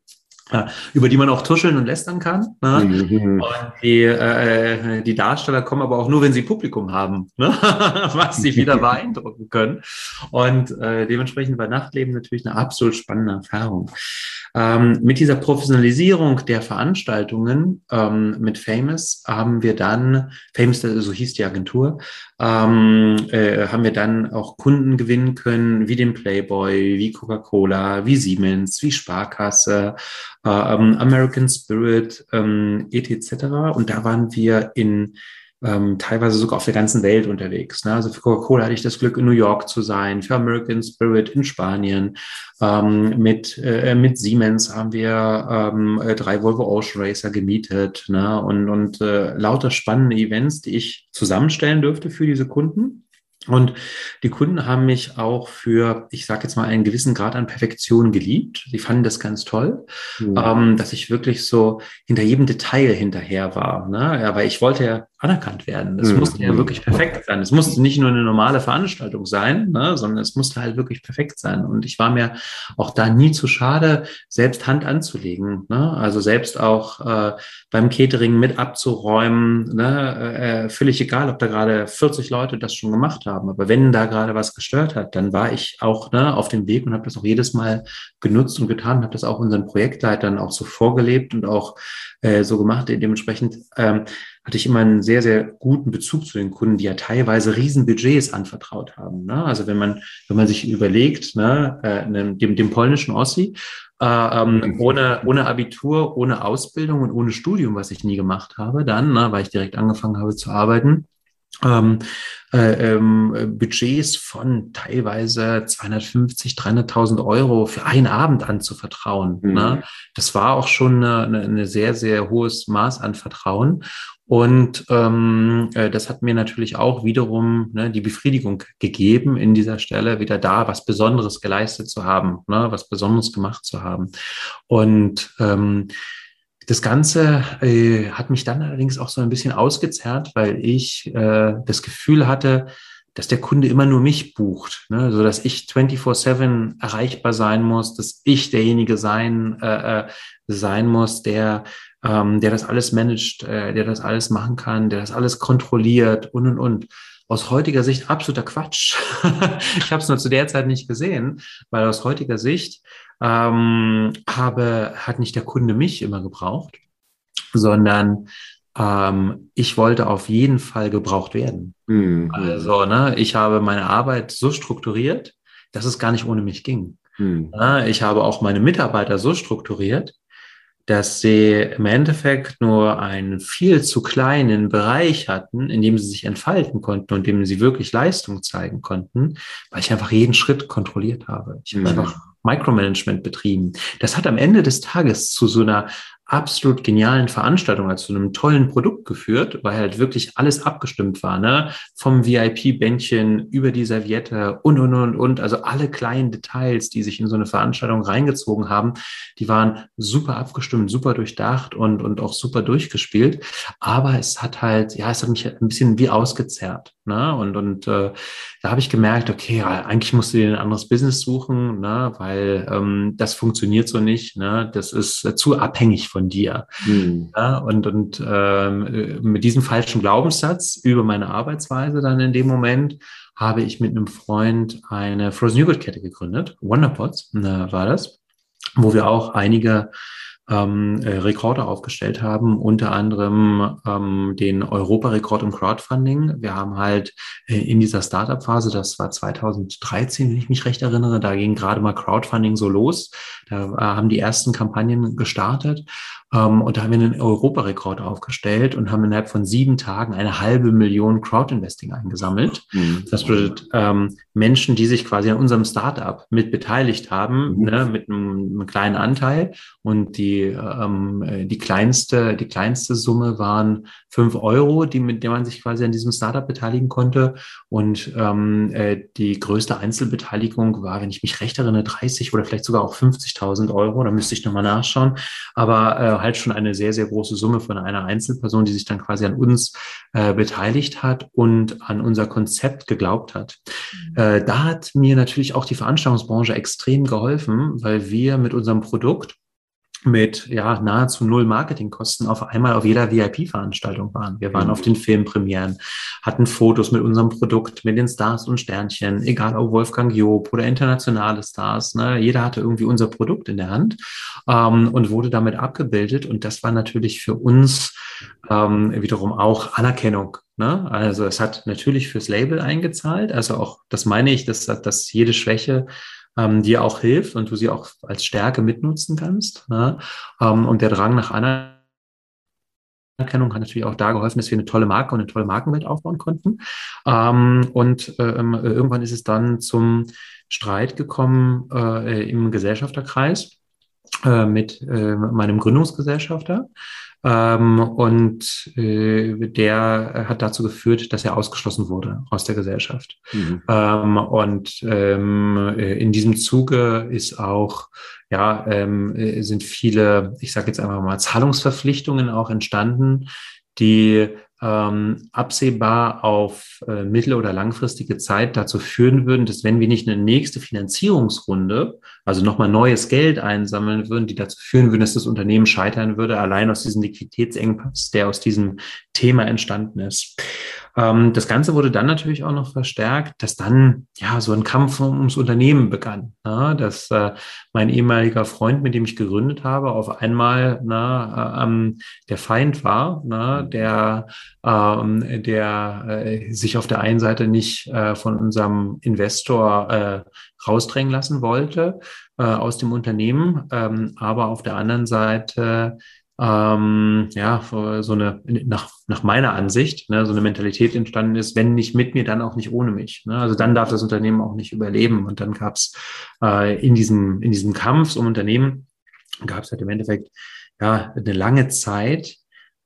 über die man auch tuscheln und lästern kann. Ne? Mhm. Und die, äh, die Darsteller kommen aber auch nur, wenn sie Publikum haben, ne? was sie wieder beeindrucken können. Und äh, dementsprechend war Nachtleben natürlich eine absolut spannende Erfahrung. Ähm, mit dieser Professionalisierung der Veranstaltungen ähm, mit Famous haben wir dann, Famous, so hieß die Agentur, ähm, äh, haben wir dann auch Kunden gewinnen können, wie den Playboy, wie Coca-Cola, wie Siemens, wie Sparkasse, äh, ähm, American Spirit, ähm, etc. Und da waren wir in ähm, teilweise sogar auf der ganzen Welt unterwegs. Ne? Also für Coca-Cola hatte ich das Glück, in New York zu sein, für American Spirit in Spanien. Ähm, mit, äh, mit Siemens haben wir ähm, äh, drei Volvo Ocean Racer gemietet ne? und, und äh, lauter spannende Events, die ich zusammenstellen dürfte für diese Kunden. Und die Kunden haben mich auch für, ich sage jetzt mal, einen gewissen Grad an Perfektion geliebt. Sie fanden das ganz toll, mhm. ähm, dass ich wirklich so hinter jedem Detail hinterher war. Ne? Ja, weil ich wollte ja anerkannt werden. Es mhm. musste ja wirklich perfekt sein. Es musste nicht nur eine normale Veranstaltung sein, ne, sondern es musste halt wirklich perfekt sein. Und ich war mir auch da nie zu schade, selbst Hand anzulegen. Ne? Also selbst auch äh, beim Catering mit abzuräumen. Ne? Äh, völlig egal, ob da gerade 40 Leute das schon gemacht haben. Aber wenn da gerade was gestört hat, dann war ich auch ne, auf dem Weg und habe das auch jedes Mal genutzt und getan, habe das auch unseren Projektleitern auch so vorgelebt und auch äh, so gemacht. Dementsprechend ähm, hatte ich immer einen sehr, sehr guten Bezug zu den Kunden, die ja teilweise Riesenbudgets anvertraut haben. Ne? Also wenn man, wenn man sich überlegt, ne, äh, dem, dem polnischen Ossi, äh, ähm, ohne, ohne Abitur, ohne Ausbildung und ohne Studium, was ich nie gemacht habe, dann, ne, weil ich direkt angefangen habe zu arbeiten, ähm, äh, ähm, Budgets von teilweise 250, 300.000 Euro für einen Abend anzuvertrauen. Mhm. Ne? Das war auch schon eine, eine sehr, sehr hohes Maß an Vertrauen. Und ähm, äh, das hat mir natürlich auch wiederum ne, die Befriedigung gegeben, in dieser Stelle wieder da was Besonderes geleistet zu haben, ne, was Besonderes gemacht zu haben. Und ähm, das Ganze äh, hat mich dann allerdings auch so ein bisschen ausgezerrt, weil ich äh, das Gefühl hatte, dass der Kunde immer nur mich bucht, ne? so dass ich 24/7 erreichbar sein muss, dass ich derjenige sein äh, äh, sein muss, der ähm, der das alles managt, äh, der das alles machen kann, der das alles kontrolliert und und und. Aus heutiger Sicht absoluter Quatsch. ich habe es nur zu der Zeit nicht gesehen, weil aus heutiger Sicht ähm, habe hat nicht der Kunde mich immer gebraucht, sondern ähm, ich wollte auf jeden Fall gebraucht werden. Mhm. Also, ne, ich habe meine Arbeit so strukturiert, dass es gar nicht ohne mich ging. Mhm. Ich habe auch meine Mitarbeiter so strukturiert, dass sie im Endeffekt nur einen viel zu kleinen Bereich hatten, in dem sie sich entfalten konnten und in dem sie wirklich Leistung zeigen konnten, weil ich einfach jeden Schritt kontrolliert habe. Ich habe mhm. einfach Micromanagement betrieben. Das hat am Ende des Tages zu so einer absolut genialen Veranstaltung, also zu einem tollen Produkt geführt, weil halt wirklich alles abgestimmt war, ne? Vom VIP-Bändchen über die Serviette und, und, und, und. Also alle kleinen Details, die sich in so eine Veranstaltung reingezogen haben, die waren super abgestimmt, super durchdacht und, und auch super durchgespielt. Aber es hat halt, ja, es hat mich ein bisschen wie ausgezerrt. Ne? Und, und äh, da habe ich gemerkt, okay, ja, eigentlich musst du dir ein anderes Business suchen, ne? weil ähm, das funktioniert so nicht. Ne? Das ist äh, zu abhängig von dir. Mhm. Ja? Und, und ähm, mit diesem falschen Glaubenssatz über meine Arbeitsweise dann in dem Moment habe ich mit einem Freund eine Frozen Yogurt Kette gegründet. Wonderpots ne, war das, wo wir auch einige ähm, äh, Rekorde aufgestellt haben, unter anderem ähm, den Europarekord im Crowdfunding. Wir haben halt äh, in dieser Startup-Phase, das war 2013, wenn ich mich recht erinnere, da ging gerade mal Crowdfunding so los. Da äh, haben die ersten Kampagnen gestartet und da haben wir einen Europarekord aufgestellt und haben innerhalb von sieben Tagen eine halbe Million Crowdinvesting eingesammelt. Mhm. Das bedeutet, ähm, Menschen, die sich quasi an unserem Startup mit beteiligt haben, mhm. ne, mit einem, einem, kleinen Anteil. Und die, ähm, äh, die kleinste, die kleinste Summe waren fünf Euro, die, mit der man sich quasi an diesem Startup beteiligen konnte. Und ähm, äh, die größte Einzelbeteiligung war, wenn ich mich recht erinnere, 30 oder vielleicht sogar auch 50.000 Euro. Da müsste ich nochmal nachschauen. Aber äh, halt schon eine sehr, sehr große Summe von einer Einzelperson, die sich dann quasi an uns äh, beteiligt hat und an unser Konzept geglaubt hat. Mhm. Äh, da hat mir natürlich auch die Veranstaltungsbranche extrem geholfen, weil wir mit unserem Produkt mit ja nahezu null Marketingkosten auf einmal auf jeder VIP-Veranstaltung waren. Wir waren mhm. auf den Filmpremieren, hatten Fotos mit unserem Produkt, mit den Stars und Sternchen, egal ob Wolfgang Job oder internationale Stars. Ne? Jeder hatte irgendwie unser Produkt in der Hand ähm, und wurde damit abgebildet. Und das war natürlich für uns ähm, wiederum auch Anerkennung. Ne? Also es hat natürlich fürs Label eingezahlt. Also auch, das meine ich, dass, dass jede Schwäche ähm, dir auch hilft und du sie auch als Stärke mitnutzen kannst. Ne? Ähm, und der Drang nach Anerkennung hat natürlich auch da geholfen, dass wir eine tolle Marke und eine tolle Markenwelt aufbauen konnten. Ähm, und ähm, irgendwann ist es dann zum Streit gekommen äh, im Gesellschafterkreis äh, mit äh, meinem Gründungsgesellschafter. Ähm, und äh, der hat dazu geführt, dass er ausgeschlossen wurde aus der Gesellschaft. Mhm. Ähm, und ähm, äh, in diesem Zuge ist auch, ja, ähm, äh, sind viele, ich sage jetzt einfach mal, Zahlungsverpflichtungen auch entstanden, die ähm, absehbar auf äh, mittel- oder langfristige Zeit dazu führen würden, dass wenn wir nicht eine nächste Finanzierungsrunde, also nochmal neues Geld einsammeln würden, die dazu führen würden, dass das Unternehmen scheitern würde, allein aus diesem Liquiditätsengpass, der aus diesem Thema entstanden ist. Ähm, das Ganze wurde dann natürlich auch noch verstärkt, dass dann ja so ein Kampf ums Unternehmen begann. Na, dass äh, mein ehemaliger Freund, mit dem ich gegründet habe, auf einmal na, äh, ähm, der Feind war, na, der, ähm, der äh, sich auf der einen Seite nicht äh, von unserem Investor äh, rausdrängen lassen wollte äh, aus dem Unternehmen, ähm, aber auf der anderen Seite ähm, ja, so eine, nach, nach meiner Ansicht, ne, so eine Mentalität entstanden ist, wenn nicht mit mir, dann auch nicht ohne mich. Ne? Also dann darf das Unternehmen auch nicht überleben. Und dann gab es äh, in, diesem, in diesem Kampf um Unternehmen, gab es halt im Endeffekt ja eine lange Zeit,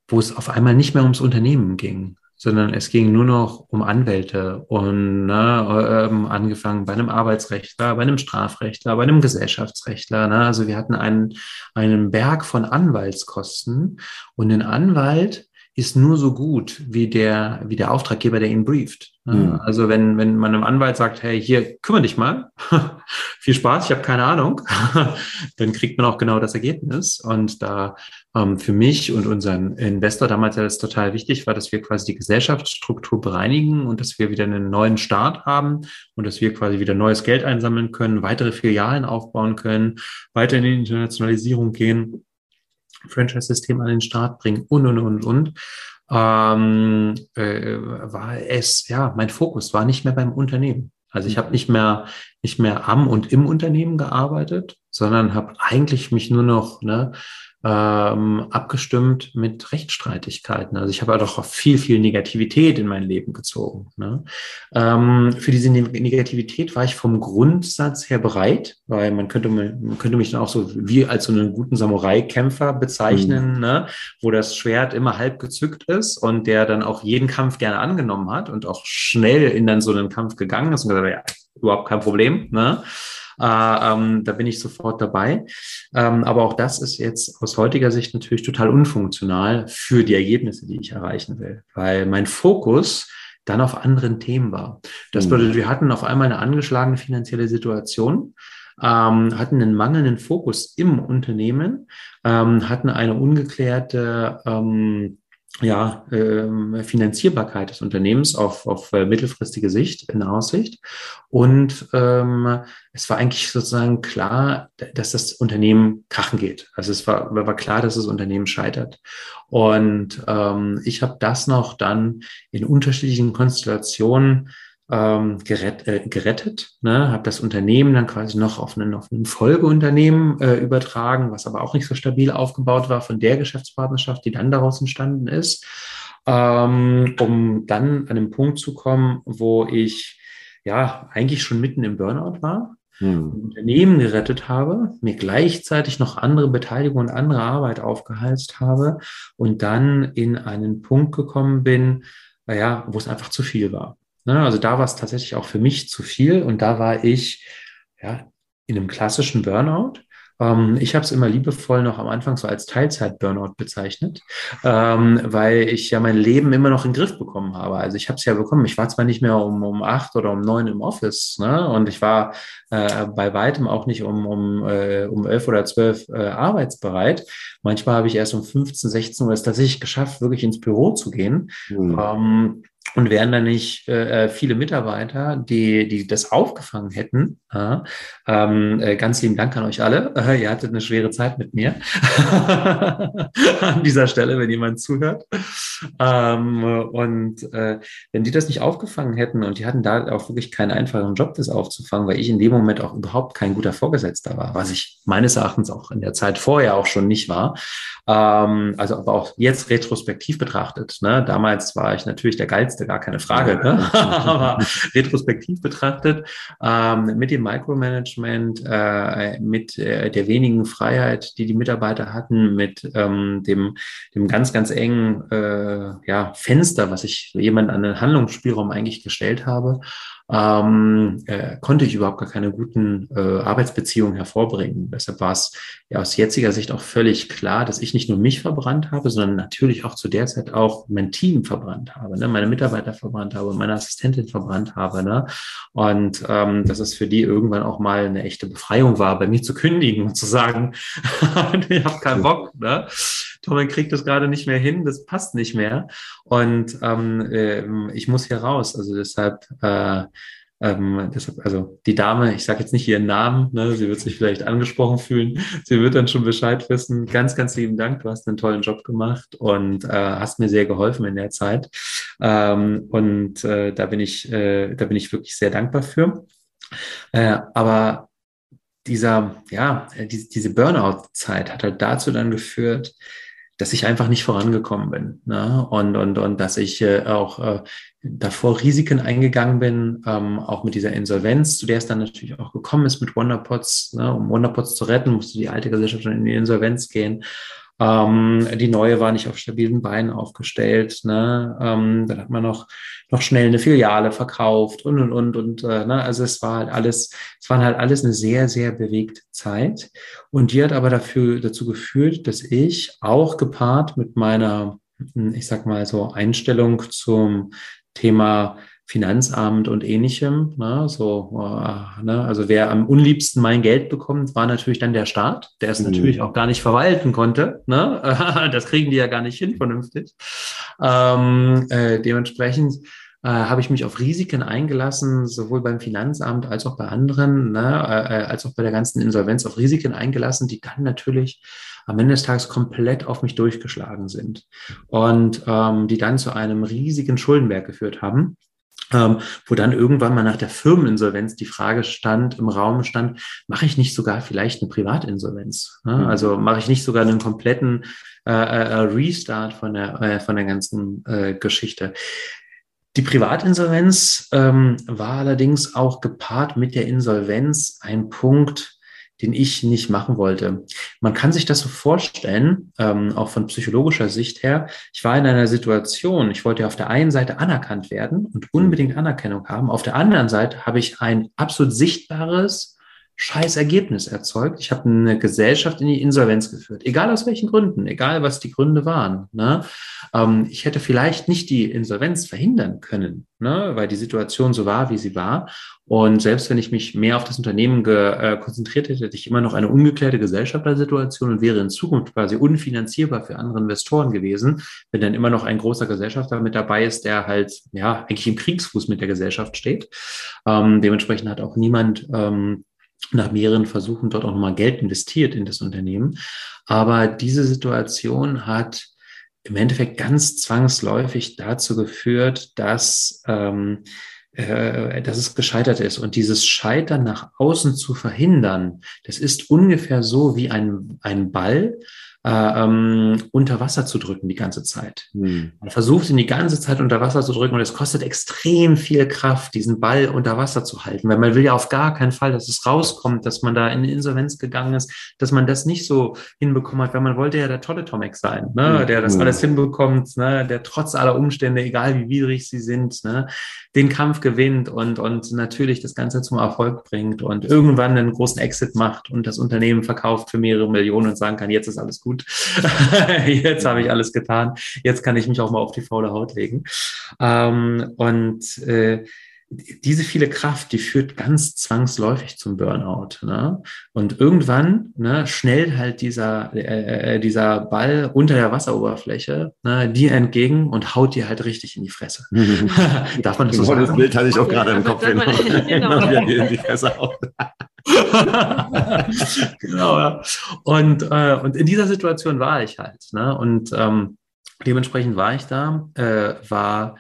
wo es auf einmal nicht mehr ums Unternehmen ging sondern es ging nur noch um Anwälte und ne, ähm, angefangen bei einem Arbeitsrechtler, bei einem Strafrechtler, bei einem Gesellschaftsrechtler. Ne? Also wir hatten einen, einen Berg von Anwaltskosten und ein Anwalt ist nur so gut wie der, wie der Auftraggeber, der ihn brieft. Mhm. Also wenn, wenn man einem Anwalt sagt, hey, hier, kümmere dich mal, viel Spaß, ich habe keine Ahnung, dann kriegt man auch genau das Ergebnis. Und da ähm, für mich und unseren Investor damals das total wichtig war, dass wir quasi die Gesellschaftsstruktur bereinigen und dass wir wieder einen neuen Start haben und dass wir quasi wieder neues Geld einsammeln können, weitere Filialen aufbauen können, weiter in die Internationalisierung gehen Franchise-System an den Start bringen und, und, und, und, ähm, äh, war es, ja, mein Fokus war nicht mehr beim Unternehmen. Also ich habe nicht mehr nicht mehr am und im Unternehmen gearbeitet, sondern habe eigentlich mich nur noch ne, ähm, abgestimmt mit Rechtsstreitigkeiten. Also ich habe halt auch viel, viel Negativität in mein Leben gezogen. Ne? Ähm, für diese Negativität war ich vom Grundsatz her bereit, weil man könnte, man könnte mich dann auch so wie als so einen guten Samurai-Kämpfer bezeichnen, mhm. ne? wo das Schwert immer halb gezückt ist und der dann auch jeden Kampf gerne angenommen hat und auch schnell in dann so einen Kampf gegangen ist und gesagt, ja, überhaupt kein Problem. Ne? Äh, ähm, da bin ich sofort dabei. Ähm, aber auch das ist jetzt aus heutiger Sicht natürlich total unfunktional für die Ergebnisse, die ich erreichen will, weil mein Fokus dann auf anderen Themen war. Das mhm. bedeutet, wir hatten auf einmal eine angeschlagene finanzielle Situation, ähm, hatten einen mangelnden Fokus im Unternehmen, ähm, hatten eine ungeklärte ähm, ja, äh, Finanzierbarkeit des Unternehmens auf, auf äh, mittelfristige Sicht in Aussicht. Und ähm, es war eigentlich sozusagen klar, dass das Unternehmen krachen geht. Also es war, war klar, dass das Unternehmen scheitert. Und ähm, ich habe das noch dann in unterschiedlichen Konstellationen ähm, gerett, äh, gerettet, ne? habe das Unternehmen dann quasi noch auf einen, auf einen Folgeunternehmen äh, übertragen, was aber auch nicht so stabil aufgebaut war von der Geschäftspartnerschaft, die dann daraus entstanden ist, ähm, um dann an den Punkt zu kommen, wo ich ja eigentlich schon mitten im Burnout war, hm. Unternehmen gerettet habe, mir gleichzeitig noch andere Beteiligung und andere Arbeit aufgeheizt habe und dann in einen Punkt gekommen bin, naja, wo es einfach zu viel war. Ne? Also da war es tatsächlich auch für mich zu viel und da war ich ja in einem klassischen Burnout. Ähm, ich habe es immer liebevoll noch am Anfang so als Teilzeit-Burnout bezeichnet, ähm, weil ich ja mein Leben immer noch in den Griff bekommen habe. Also ich habe es ja bekommen. Ich war zwar nicht mehr um, um acht oder um neun im Office ne? und ich war äh, bei weitem auch nicht um, um, äh, um elf oder zwölf äh, arbeitsbereit. Manchmal habe ich erst um 15, 16 Uhr es tatsächlich geschafft, wirklich ins Büro zu gehen. Mhm. Ähm, und wären da nicht äh, äh, viele Mitarbeiter, die, die das aufgefangen hätten. Äh, äh, ganz lieben Dank an euch alle. Ihr hattet eine schwere Zeit mit mir. an dieser Stelle, wenn jemand zuhört. Ähm, und äh, wenn die das nicht aufgefangen hätten und die hatten da auch wirklich keinen einfachen Job, das aufzufangen, weil ich in dem Moment auch überhaupt kein guter Vorgesetzter war, was ich meines Erachtens auch in der Zeit vorher auch schon nicht war. Ähm, also aber auch jetzt retrospektiv betrachtet. Ne? Damals war ich natürlich der geilste Ängste, gar keine Frage. Ne? Aber retrospektiv betrachtet, ähm, mit dem Micromanagement, äh, mit äh, der wenigen Freiheit, die die Mitarbeiter hatten, mit ähm, dem, dem ganz, ganz engen äh, ja, Fenster, was ich jemand an den Handlungsspielraum eigentlich gestellt habe, ähm, äh, konnte ich überhaupt gar keine guten äh, Arbeitsbeziehungen hervorbringen. Deshalb war es ja aus jetziger Sicht auch völlig klar, dass ich nicht nur mich verbrannt habe, sondern natürlich auch zu der Zeit auch mein Team verbrannt habe, ne? meine Mitarbeiter verbrannt habe, meine Assistentin verbrannt habe. Ne? Und ähm, dass es für die irgendwann auch mal eine echte Befreiung war, bei mir zu kündigen und zu sagen, ich habe keinen Bock. Ne? Tom kriegt das gerade nicht mehr hin, das passt nicht mehr. Und ähm, äh, ich muss hier raus. Also deshalb, äh, ähm, deshalb, also die Dame, ich sage jetzt nicht ihren Namen, ne, sie wird sich vielleicht angesprochen fühlen, sie wird dann schon Bescheid wissen. Ganz, ganz lieben Dank, du hast einen tollen Job gemacht und äh, hast mir sehr geholfen in der Zeit. Ähm, und äh, da bin ich, äh, da bin ich wirklich sehr dankbar für. Äh, aber dieser, ja, die, diese Burnout-Zeit hat halt dazu dann geführt, dass ich einfach nicht vorangekommen bin. Ne? Und, und, und dass ich äh, auch äh, davor Risiken eingegangen bin, ähm, auch mit dieser Insolvenz, zu der es dann natürlich auch gekommen ist mit Wonderpots. Ne? Um Wonderpots zu retten, musste die alte Gesellschaft schon in die Insolvenz gehen. Ähm, die neue war nicht auf stabilen Beinen aufgestellt. Ne? Ähm, dann hat man noch, noch schnell eine Filiale verkauft und und und und. Äh, ne? Also es war halt alles, es waren halt alles eine sehr, sehr bewegte Zeit. Und die hat aber dafür dazu geführt, dass ich auch gepaart mit meiner, ich sag mal so, Einstellung zum Thema Finanzamt und ähnlichem. Ne? So, äh, ne? Also wer am unliebsten mein Geld bekommt, war natürlich dann der Staat, der es mhm. natürlich auch gar nicht verwalten konnte. Ne? das kriegen die ja gar nicht hin vernünftig. Ähm, äh, dementsprechend äh, habe ich mich auf Risiken eingelassen, sowohl beim Finanzamt als auch bei anderen, ne? Äh, äh, als auch bei der ganzen Insolvenz auf Risiken eingelassen, die dann natürlich am Ende des Tages komplett auf mich durchgeschlagen sind und ähm, die dann zu einem riesigen Schuldenberg geführt haben ähm, wo dann irgendwann mal nach der Firmeninsolvenz die Frage stand, im Raum stand, mache ich nicht sogar vielleicht eine Privatinsolvenz? Ne? Mhm. Also mache ich nicht sogar einen kompletten äh, äh, Restart von der, äh, von der ganzen äh, Geschichte? Die Privatinsolvenz ähm, war allerdings auch gepaart mit der Insolvenz ein Punkt, den ich nicht machen wollte. Man kann sich das so vorstellen, ähm, auch von psychologischer Sicht her. Ich war in einer Situation, ich wollte auf der einen Seite anerkannt werden und unbedingt Anerkennung haben. Auf der anderen Seite habe ich ein absolut sichtbares scheiß Ergebnis erzeugt. Ich habe eine Gesellschaft in die Insolvenz geführt, egal aus welchen Gründen, egal was die Gründe waren. Ne? Ähm, ich hätte vielleicht nicht die Insolvenz verhindern können, ne? weil die Situation so war, wie sie war. Und selbst wenn ich mich mehr auf das Unternehmen äh, konzentriert hätte, hätte ich immer noch eine ungeklärte Gesellschaftersituation und wäre in Zukunft quasi unfinanzierbar für andere Investoren gewesen, wenn dann immer noch ein großer Gesellschafter mit dabei ist, der halt ja eigentlich im Kriegsfuß mit der Gesellschaft steht. Ähm, dementsprechend hat auch niemand ähm, nach mehreren Versuchen dort auch nochmal Geld investiert in das Unternehmen. Aber diese Situation hat im Endeffekt ganz zwangsläufig dazu geführt, dass, ähm, äh, dass es gescheitert ist. Und dieses Scheitern nach außen zu verhindern, das ist ungefähr so wie ein, ein Ball, ähm, unter Wasser zu drücken die ganze Zeit. Hm. Man versucht ihn die ganze Zeit unter Wasser zu drücken und es kostet extrem viel Kraft, diesen Ball unter Wasser zu halten, weil man will ja auf gar keinen Fall, dass es rauskommt, dass man da in Insolvenz gegangen ist, dass man das nicht so hinbekommen hat, weil man wollte ja der tolle Tomek sein, ne? Hm. der das hm. alles hinbekommt, ne? der trotz aller Umstände, egal wie widrig sie sind, ne? den Kampf gewinnt und, und natürlich das Ganze zum Erfolg bringt und irgendwann einen großen Exit macht und das Unternehmen verkauft für mehrere Millionen und sagen kann, jetzt ist alles gut gut. jetzt habe ich alles getan. Jetzt kann ich mich auch mal auf die faule Haut legen. Ähm, und äh, diese viele Kraft, die führt ganz zwangsläufig zum Burnout. Ne? Und irgendwann ne, schnellt halt dieser, äh, äh dieser Ball unter der Wasseroberfläche ne, dir entgegen und haut dir halt richtig in die Fresse. Darf man das so sagen? Das Bild hatte ich auch gerade im Kopf. Genau. genau. in die Fresse haut. genau, ja. Und, äh, und in dieser Situation war ich halt. Ne? Und ähm, dementsprechend war ich da, äh, war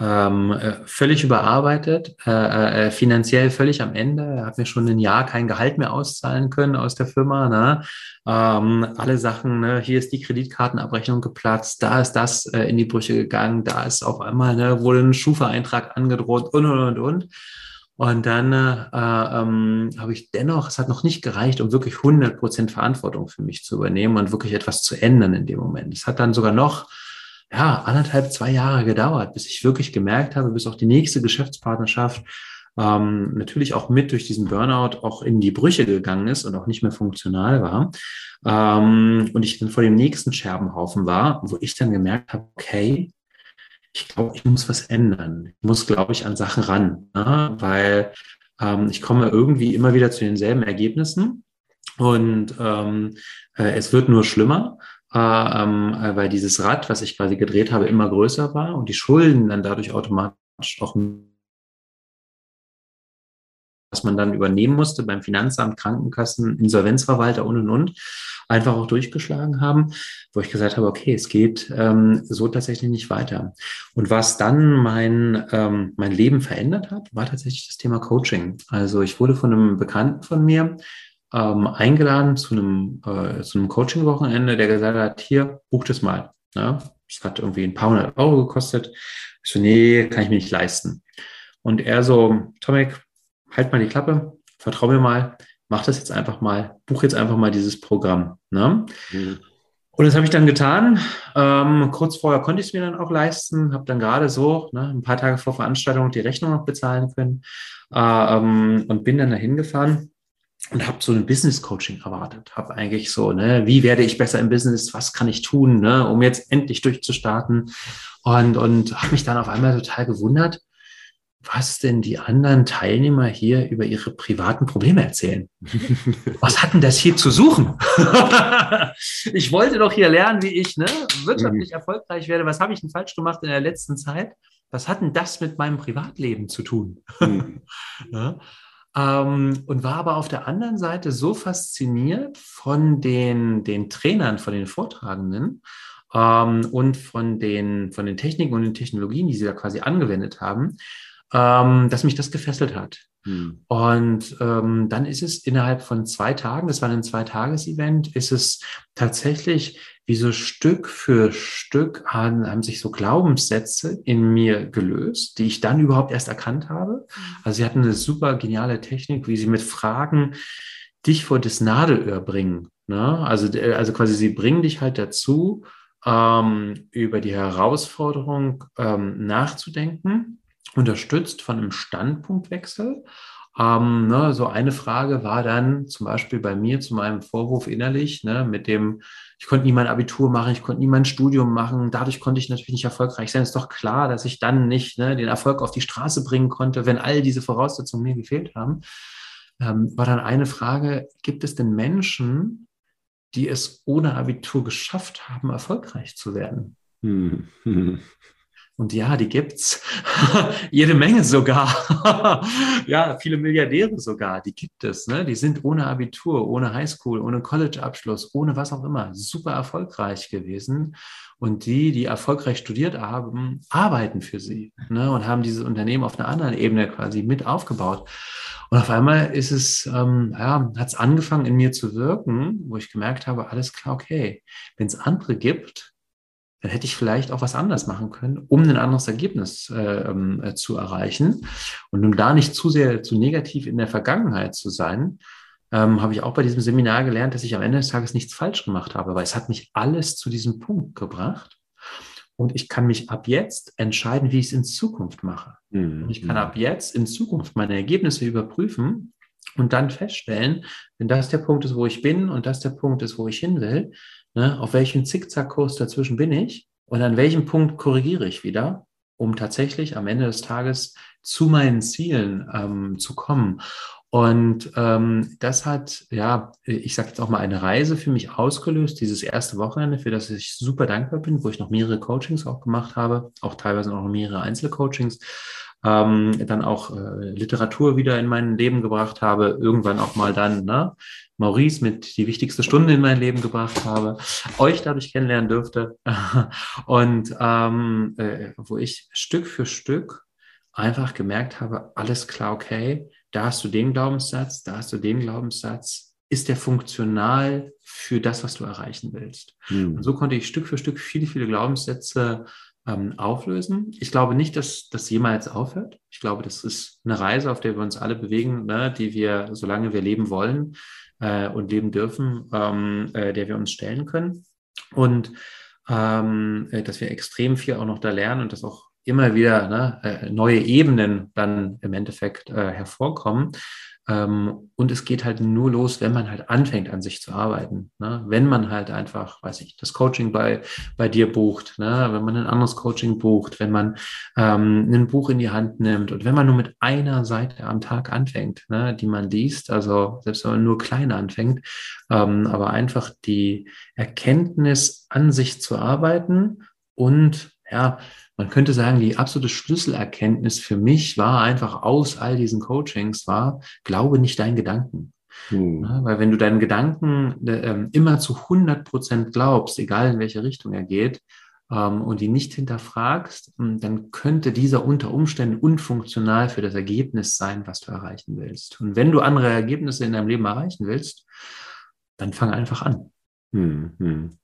ähm, äh, völlig überarbeitet, äh, äh, finanziell völlig am Ende, hat mir schon ein Jahr kein Gehalt mehr auszahlen können aus der Firma. Ne? Ähm, alle Sachen, ne? hier ist die Kreditkartenabrechnung geplatzt, da ist das äh, in die Brüche gegangen, da ist auf einmal, ne, wurde ein Schufa-Eintrag angedroht und und und und. Und dann äh, ähm, habe ich dennoch, es hat noch nicht gereicht, um wirklich 100 Prozent Verantwortung für mich zu übernehmen und wirklich etwas zu ändern in dem Moment. Es hat dann sogar noch, ja, anderthalb, zwei Jahre gedauert, bis ich wirklich gemerkt habe, bis auch die nächste Geschäftspartnerschaft ähm, natürlich auch mit durch diesen Burnout auch in die Brüche gegangen ist und auch nicht mehr funktional war. Ähm, und ich dann vor dem nächsten Scherbenhaufen war, wo ich dann gemerkt habe, okay, ich glaube, ich muss was ändern. Ich muss, glaube ich, an Sachen ran, ne? weil ähm, ich komme irgendwie immer wieder zu denselben Ergebnissen und ähm, äh, es wird nur schlimmer. Äh, ähm, äh, weil dieses Rad, was ich quasi gedreht habe, immer größer war und die Schulden dann dadurch automatisch auch was man dann übernehmen musste beim Finanzamt, Krankenkassen, Insolvenzverwalter und und und einfach auch durchgeschlagen haben, wo ich gesagt habe, okay, es geht ähm, so tatsächlich nicht weiter. Und was dann mein, ähm, mein Leben verändert hat, war tatsächlich das Thema Coaching. Also ich wurde von einem Bekannten von mir ähm, eingeladen zu einem, äh, zu einem Coaching-Wochenende, der gesagt hat, hier, buch das mal. Ja, das hat irgendwie ein paar hundert Euro gekostet. Ich so, nee, kann ich mir nicht leisten. Und er so, Tomek, halt mal die Klappe, vertrau mir mal, mach das jetzt einfach mal, buch jetzt einfach mal dieses Programm. Ne? Mhm. Und das habe ich dann getan. Ähm, kurz vorher konnte ich es mir dann auch leisten, habe dann gerade so ne, ein paar Tage vor Veranstaltung die Rechnung noch bezahlen können äh, ähm, und bin dann dahin gefahren und habe so ein Business Coaching erwartet. Habe eigentlich so, ne, wie werde ich besser im Business? Was kann ich tun, ne, um jetzt endlich durchzustarten? Und und habe mich dann auf einmal total gewundert, was denn die anderen Teilnehmer hier über ihre privaten Probleme erzählen. was hat denn das hier zu suchen? ich wollte doch hier lernen, wie ich ne, wirtschaftlich mhm. erfolgreich werde. Was habe ich denn falsch gemacht in der letzten Zeit? Was hat denn das mit meinem Privatleben zu tun? Mhm. ja? Ähm, und war aber auf der anderen Seite so fasziniert von den, den Trainern, von den Vortragenden ähm, und von den, von den Techniken und den Technologien, die sie da quasi angewendet haben, ähm, dass mich das gefesselt hat. Hm. Und ähm, dann ist es innerhalb von zwei Tagen, das war ein Zwei-Tages-Event, ist es tatsächlich wie so Stück für Stück haben, haben sich so Glaubenssätze in mir gelöst, die ich dann überhaupt erst erkannt habe. Hm. Also sie hatten eine super geniale Technik, wie sie mit Fragen dich vor das Nadelöhr bringen. Ne? Also, also quasi sie bringen dich halt dazu, ähm, über die Herausforderung ähm, nachzudenken unterstützt von einem Standpunktwechsel. Ähm, ne, so eine Frage war dann zum Beispiel bei mir zu meinem Vorwurf innerlich, ne, mit dem, ich konnte nie mein Abitur machen, ich konnte nie mein Studium machen, dadurch konnte ich natürlich nicht erfolgreich sein. Ist doch klar, dass ich dann nicht ne, den Erfolg auf die Straße bringen konnte, wenn all diese Voraussetzungen mir gefehlt haben. Ähm, war dann eine Frage, gibt es denn Menschen, die es ohne Abitur geschafft haben, erfolgreich zu werden? Hm. Und ja, die gibt's. Jede Menge sogar. ja, viele Milliardäre sogar, die gibt es. Ne? Die sind ohne Abitur, ohne Highschool, ohne College-Abschluss, ohne was auch immer, super erfolgreich gewesen. Und die, die erfolgreich studiert haben, arbeiten für sie ne? und haben dieses Unternehmen auf einer anderen Ebene quasi mit aufgebaut. Und auf einmal ist es, ähm, ja, hat es angefangen in mir zu wirken, wo ich gemerkt habe, alles klar, okay, wenn es andere gibt, dann hätte ich vielleicht auch was anders machen können, um ein anderes Ergebnis äh, ähm, äh, zu erreichen. Und um da nicht zu sehr zu negativ in der Vergangenheit zu sein, ähm, habe ich auch bei diesem Seminar gelernt, dass ich am Ende des Tages nichts falsch gemacht habe, weil es hat mich alles zu diesem Punkt gebracht. Und ich kann mich ab jetzt entscheiden, wie ich es in Zukunft mache. Mhm. Und ich kann ab jetzt in Zukunft meine Ergebnisse überprüfen und dann feststellen, wenn das der Punkt ist, wo ich bin und das der Punkt ist, wo ich hin will, Ne? Auf welchem Zickzackkurs dazwischen bin ich? Und an welchem Punkt korrigiere ich wieder, um tatsächlich am Ende des Tages zu meinen Zielen ähm, zu kommen? Und ähm, das hat, ja, ich sage jetzt auch mal eine Reise für mich ausgelöst, dieses erste Wochenende, für das ich super dankbar bin, wo ich noch mehrere Coachings auch gemacht habe, auch teilweise noch mehrere Einzelcoachings ähm, dann auch äh, Literatur wieder in mein Leben gebracht habe, irgendwann auch mal dann ne, Maurice mit die wichtigste Stunde in mein Leben gebracht habe, euch dadurch kennenlernen dürfte und ähm, äh, wo ich Stück für Stück einfach gemerkt habe, alles klar, okay, da hast du den Glaubenssatz, da hast du den Glaubenssatz, ist der funktional für das, was du erreichen willst? Mhm. Und so konnte ich Stück für Stück viele, viele Glaubenssätze ähm, auflösen. Ich glaube nicht, dass das jemals aufhört. Ich glaube, das ist eine Reise, auf der wir uns alle bewegen, ne, die wir, solange wir leben wollen äh, und leben dürfen, ähm, äh, der wir uns stellen können. Und ähm, äh, dass wir extrem viel auch noch da lernen und dass auch immer wieder ne, äh, neue Ebenen dann im Endeffekt äh, hervorkommen. Ähm, und es geht halt nur los, wenn man halt anfängt, an sich zu arbeiten. Ne? Wenn man halt einfach, weiß ich, das Coaching bei, bei dir bucht, ne? wenn man ein anderes Coaching bucht, wenn man ähm, ein Buch in die Hand nimmt und wenn man nur mit einer Seite am Tag anfängt, ne? die man liest, also selbst wenn man nur klein anfängt, ähm, aber einfach die Erkenntnis an sich zu arbeiten und ja, man könnte sagen, die absolute Schlüsselerkenntnis für mich war einfach aus all diesen Coachings war, glaube nicht deinen Gedanken. Hm. Ja, weil wenn du deinen Gedanken äh, immer zu 100 Prozent glaubst, egal in welche Richtung er geht, ähm, und ihn nicht hinterfragst, hm, dann könnte dieser unter Umständen unfunktional für das Ergebnis sein, was du erreichen willst. Und wenn du andere Ergebnisse in deinem Leben erreichen willst, dann fang einfach an. Hm, hm.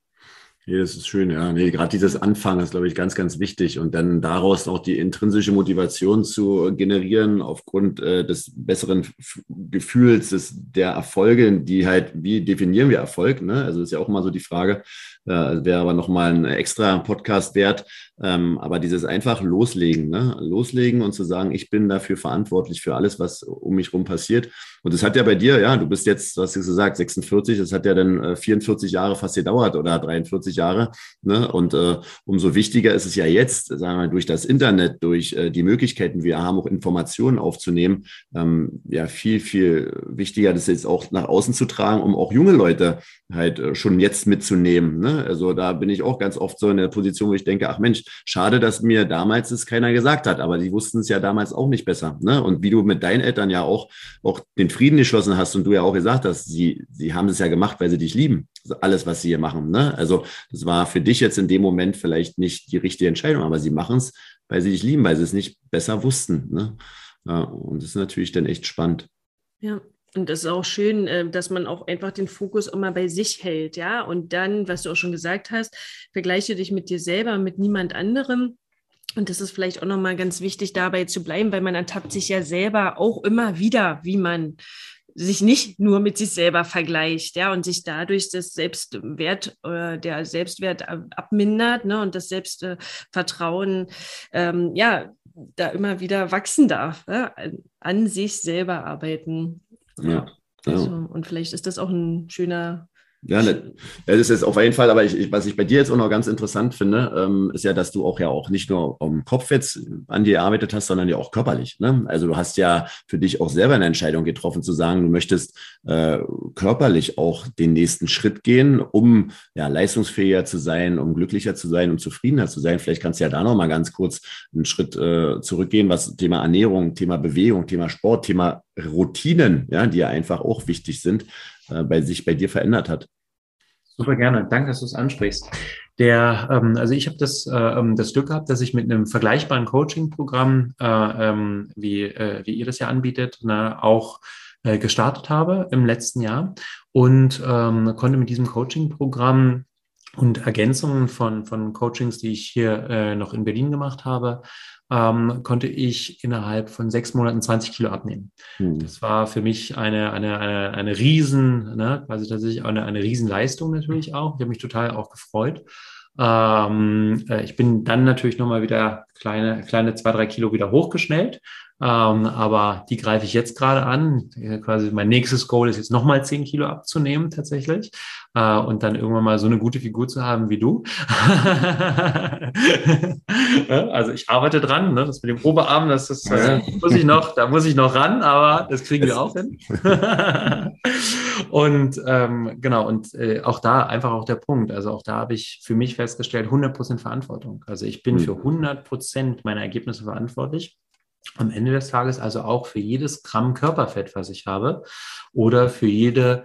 Ja, das ist schön, ja. Nee, gerade dieses Anfangen ist, glaube ich, ganz, ganz wichtig. Und dann daraus auch die intrinsische Motivation zu generieren, aufgrund äh, des besseren Gefühls, des, der Erfolge, die halt, wie definieren wir Erfolg? Ne? Also ist ja auch immer so die Frage, äh, wäre aber nochmal ein extra Podcast wert. Ähm, aber dieses einfach loslegen, ne? loslegen und zu sagen, ich bin dafür verantwortlich für alles, was um mich rum passiert. Und das hat ja bei dir, ja, du bist jetzt, was du gesagt, 46, das hat ja dann äh, 44 Jahre fast gedauert oder 43 Jahre. Ne? Und äh, umso wichtiger ist es ja jetzt, sagen wir, durch das Internet, durch äh, die Möglichkeiten, die wir haben, auch Informationen aufzunehmen, ähm, ja, viel, viel wichtiger, das jetzt auch nach außen zu tragen, um auch junge Leute halt äh, schon jetzt mitzunehmen. Ne? Also da bin ich auch ganz oft so in der Position, wo ich denke, ach Mensch, schade, dass mir damals es keiner gesagt hat, aber die wussten es ja damals auch nicht besser. Ne? Und wie du mit deinen Eltern ja auch, auch den Frieden geschlossen hast und du ja auch gesagt hast, sie, sie haben es ja gemacht, weil sie dich lieben. Also alles, was sie hier machen. Ne? Also das war für dich jetzt in dem Moment vielleicht nicht die richtige Entscheidung, aber sie machen es, weil sie dich lieben, weil sie es nicht besser wussten. Ne? Ja, und das ist natürlich dann echt spannend. Ja, und das ist auch schön, äh, dass man auch einfach den Fokus immer bei sich hält, ja. Und dann, was du auch schon gesagt hast, vergleiche dich mit dir selber, mit niemand anderem. Und das ist vielleicht auch nochmal ganz wichtig, dabei zu bleiben, weil man ertappt sich ja selber auch immer wieder, wie man sich nicht nur mit sich selber vergleicht, ja, und sich dadurch das Selbstwert oder der Selbstwert abmindert, ne, und das Selbstvertrauen, ähm, ja, da immer wieder wachsen darf, ja, an sich selber arbeiten. Ja. Also, und vielleicht ist das auch ein schöner ja, ne, das ist jetzt auf jeden Fall, aber ich, was ich bei dir jetzt auch noch ganz interessant finde, ähm, ist ja, dass du auch ja auch nicht nur am Kopf jetzt an dir gearbeitet hast, sondern ja auch körperlich. Ne? Also du hast ja für dich auch selber eine Entscheidung getroffen, zu sagen, du möchtest äh, körperlich auch den nächsten Schritt gehen, um ja leistungsfähiger zu sein, um glücklicher zu sein, um zufriedener zu sein. Vielleicht kannst du ja da noch mal ganz kurz einen Schritt äh, zurückgehen, was Thema Ernährung, Thema Bewegung, Thema Sport, Thema Routinen, ja, die ja einfach auch wichtig sind, äh, bei sich bei dir verändert hat. Super gerne. Danke, dass du es ansprichst. Der, ähm, also ich habe das, äh, ähm, das Glück gehabt, dass ich mit einem vergleichbaren Coaching-Programm, äh, ähm, wie, äh, wie ihr das ja anbietet, ne, auch äh, gestartet habe im letzten Jahr und ähm, konnte mit diesem Coaching-Programm und Ergänzungen von, von Coachings, die ich hier äh, noch in Berlin gemacht habe, ähm, konnte ich innerhalb von sechs Monaten 20 Kilo abnehmen. Mhm. Das war für mich eine, eine, eine, eine Riesen, ne, quasi tatsächlich eine, eine Riesenleistung natürlich auch. Ich habe mich total auch gefreut. Ähm, äh, ich bin dann natürlich nochmal wieder kleine, kleine zwei, drei Kilo wieder hochgeschnellt. Ähm, aber die greife ich jetzt gerade an. Quasi mein nächstes Goal ist jetzt nochmal zehn Kilo abzunehmen tatsächlich äh, und dann irgendwann mal so eine gute Figur zu haben wie du. also ich arbeite dran, ne? das mit dem Oberarm, das, das äh, muss ich noch, da muss ich noch ran, aber das kriegen wir auch hin. und ähm, genau, und äh, auch da einfach auch der Punkt. Also auch da habe ich für mich festgestellt, 100% Verantwortung. Also ich bin hm. für 100% meiner Ergebnisse verantwortlich am Ende des Tages also auch für jedes Gramm Körperfett, was ich habe, oder für jede,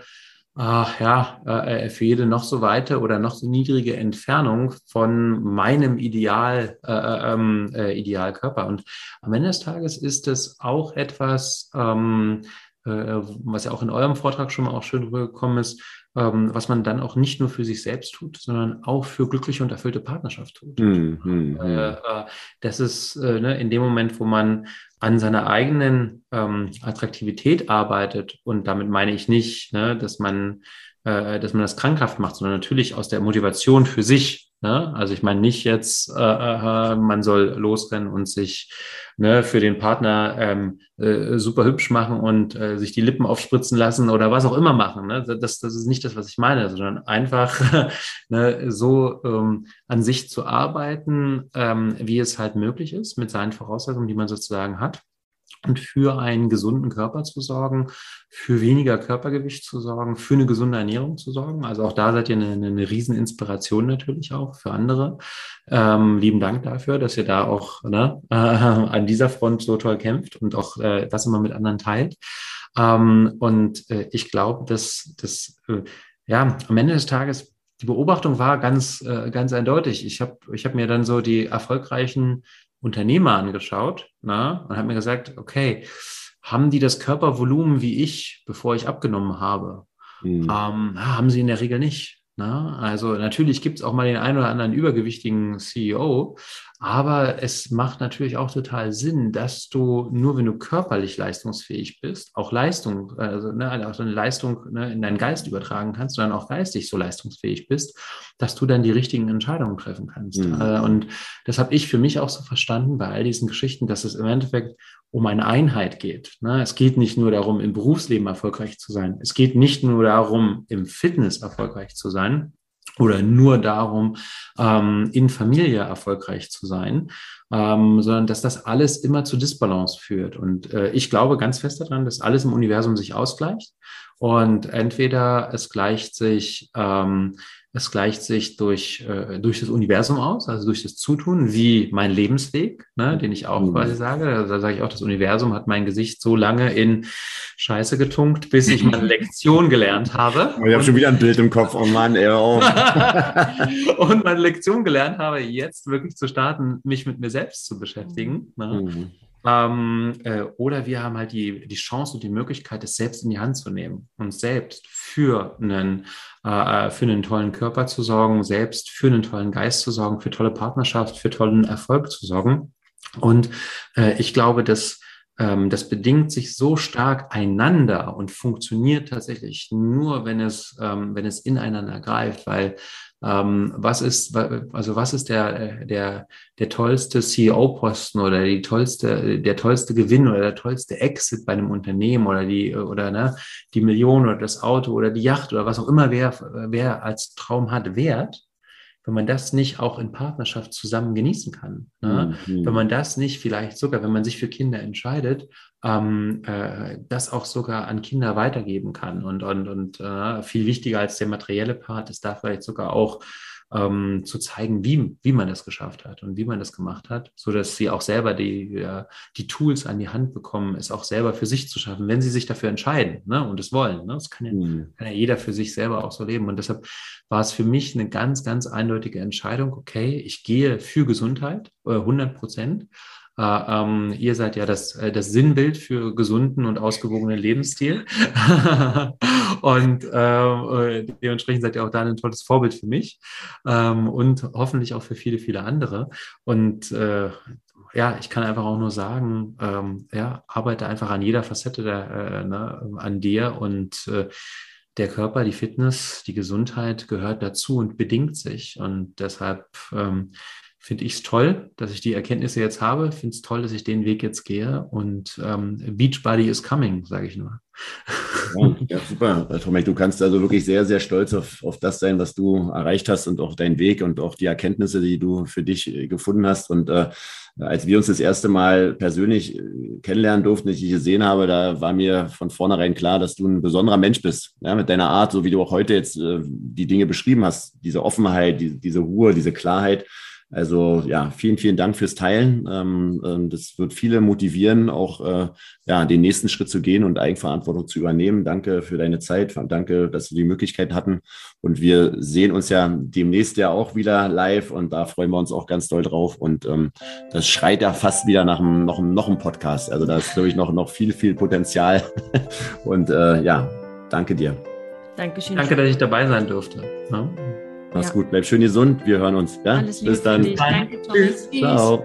äh, ja, äh, für jede noch so weite oder noch so niedrige Entfernung von meinem Ideal, äh, äh ähm, äh, Idealkörper. Und am Ende des Tages ist es auch etwas, ähm, äh, was ja auch in eurem Vortrag schon mal auch schön rübergekommen ist, was man dann auch nicht nur für sich selbst tut, sondern auch für glückliche und erfüllte Partnerschaft tut. Mm, mm, äh, äh, das ist äh, ne, in dem Moment, wo man an seiner eigenen ähm, Attraktivität arbeitet und damit meine ich nicht, ne, dass man äh, dass man das krankhaft macht, sondern natürlich aus der Motivation für sich Ne? Also ich meine nicht jetzt, äh, äh, man soll losrennen und sich ne, für den Partner ähm, äh, super hübsch machen und äh, sich die Lippen aufspritzen lassen oder was auch immer machen. Ne? Das, das ist nicht das, was ich meine, sondern einfach ne, so ähm, an sich zu arbeiten, ähm, wie es halt möglich ist mit seinen Voraussetzungen, die man sozusagen hat und für einen gesunden Körper zu sorgen, für weniger Körpergewicht zu sorgen, für eine gesunde Ernährung zu sorgen. Also auch da seid ihr eine, eine Rieseninspiration natürlich auch für andere. Ähm, lieben Dank dafür, dass ihr da auch ne, äh, an dieser Front so toll kämpft und auch äh, das immer mit anderen teilt. Ähm, und äh, ich glaube, dass das äh, ja am Ende des Tages die Beobachtung war ganz, äh, ganz eindeutig. Ich habe ich hab mir dann so die erfolgreichen Unternehmer angeschaut na, und habe mir gesagt, okay, haben die das Körpervolumen wie ich, bevor ich abgenommen habe? Mhm. Ähm, haben sie in der Regel nicht. Na? Also natürlich gibt es auch mal den einen oder anderen übergewichtigen CEO, aber es macht natürlich auch total Sinn, dass du nur wenn du körperlich leistungsfähig bist, auch Leistung, also ne, also auch eine Leistung ne, in deinen Geist übertragen kannst, sondern auch geistig so leistungsfähig bist, dass du dann die richtigen Entscheidungen treffen kannst. Mhm. Äh, und das habe ich für mich auch so verstanden bei all diesen Geschichten, dass es im Endeffekt um eine Einheit geht. Ne? Es geht nicht nur darum, im Berufsleben erfolgreich zu sein. Es geht nicht nur darum, im Fitness erfolgreich zu sein, oder nur darum, ähm, in Familie erfolgreich zu sein, ähm, sondern dass das alles immer zu Disbalance führt. Und äh, ich glaube ganz fest daran, dass alles im Universum sich ausgleicht Und entweder es gleicht sich, ähm, es gleicht sich durch, äh, durch das Universum aus, also durch das Zutun, wie mein Lebensweg, ne, den ich auch mhm. quasi sage. Also da sage ich auch, das Universum hat mein Gesicht so lange in Scheiße getunkt, bis ich meine Lektion gelernt habe. Ich habe schon wieder ein Bild im Kopf, oh Mann, ey, oh. und meine Lektion gelernt habe, jetzt wirklich zu starten, mich mit mir selbst zu beschäftigen. Ne? Ähm, äh, oder wir haben halt die, die Chance und die Möglichkeit, es selbst in die Hand zu nehmen und selbst für einen, äh, für einen tollen Körper zu sorgen, selbst für einen tollen Geist zu sorgen, für tolle Partnerschaft, für tollen Erfolg zu sorgen. Und äh, ich glaube, dass ähm, das bedingt sich so stark einander und funktioniert tatsächlich nur, wenn es, ähm, wenn es ineinander greift, weil ähm, was ist, also was ist der, der, der tollste CEO-Posten oder die tollste, der tollste Gewinn oder der tollste Exit bei einem Unternehmen oder die, oder ne, die Million oder das Auto oder die Yacht oder was auch immer wer, wer als Traum hat, wert wenn man das nicht auch in Partnerschaft zusammen genießen kann. Ne? Mhm. Wenn man das nicht vielleicht sogar, wenn man sich für Kinder entscheidet, ähm, äh, das auch sogar an Kinder weitergeben kann. Und, und, und äh, viel wichtiger als der materielle Part ist da vielleicht sogar auch ähm, zu zeigen, wie, wie man das geschafft hat und wie man das gemacht hat, so dass sie auch selber die, äh, die Tools an die Hand bekommen, es auch selber für sich zu schaffen, wenn sie sich dafür entscheiden ne, und es wollen. Ne? Das kann ja, mhm. kann ja jeder für sich selber auch so leben. Und deshalb war es für mich eine ganz, ganz eindeutige Entscheidung, okay, ich gehe für Gesundheit, äh, 100 Prozent. Äh, ähm, ihr seid ja das, äh, das Sinnbild für gesunden und ausgewogenen Lebensstil. und äh, dementsprechend seid ihr auch da ein tolles Vorbild für mich ähm, und hoffentlich auch für viele, viele andere. Und äh, ja, ich kann einfach auch nur sagen, ähm, ja, arbeite einfach an jeder Facette der, äh, ne, an dir und äh, der Körper, die Fitness, die Gesundheit gehört dazu und bedingt sich. Und deshalb ähm, finde ich es toll, dass ich die Erkenntnisse jetzt habe. Finde es toll, dass ich den Weg jetzt gehe. Und ähm, Beachbody is coming, sage ich nur. Ja, super. Tomek, du kannst also wirklich sehr, sehr stolz auf, auf das sein, was du erreicht hast und auch deinen Weg und auch die Erkenntnisse, die du für dich äh, gefunden hast. Und äh, als wir uns das erste Mal persönlich äh, kennenlernen durften, ich dich gesehen habe, da war mir von vornherein klar, dass du ein besonderer Mensch bist. Ja, mit deiner Art, so wie du auch heute jetzt äh, die Dinge beschrieben hast, diese Offenheit, die, diese Ruhe, diese Klarheit also ja, vielen, vielen Dank fürs Teilen. Ähm, ähm, das wird viele motivieren, auch äh, ja, den nächsten Schritt zu gehen und Eigenverantwortung zu übernehmen. Danke für deine Zeit. Danke, dass wir die Möglichkeit hatten. Und wir sehen uns ja demnächst ja auch wieder live und da freuen wir uns auch ganz doll drauf. Und ähm, das schreit ja fast wieder nach einem, noch, noch einem Podcast. Also da ist, glaube ich, noch, noch viel, viel Potenzial. und äh, ja, danke dir. Dankeschön. Danke, dass ich dabei sein durfte. Ja. Mach's ja. gut, bleib schön gesund. Wir hören uns. Ja? Alles Bis dann. Danke, Tschüss. Ciao.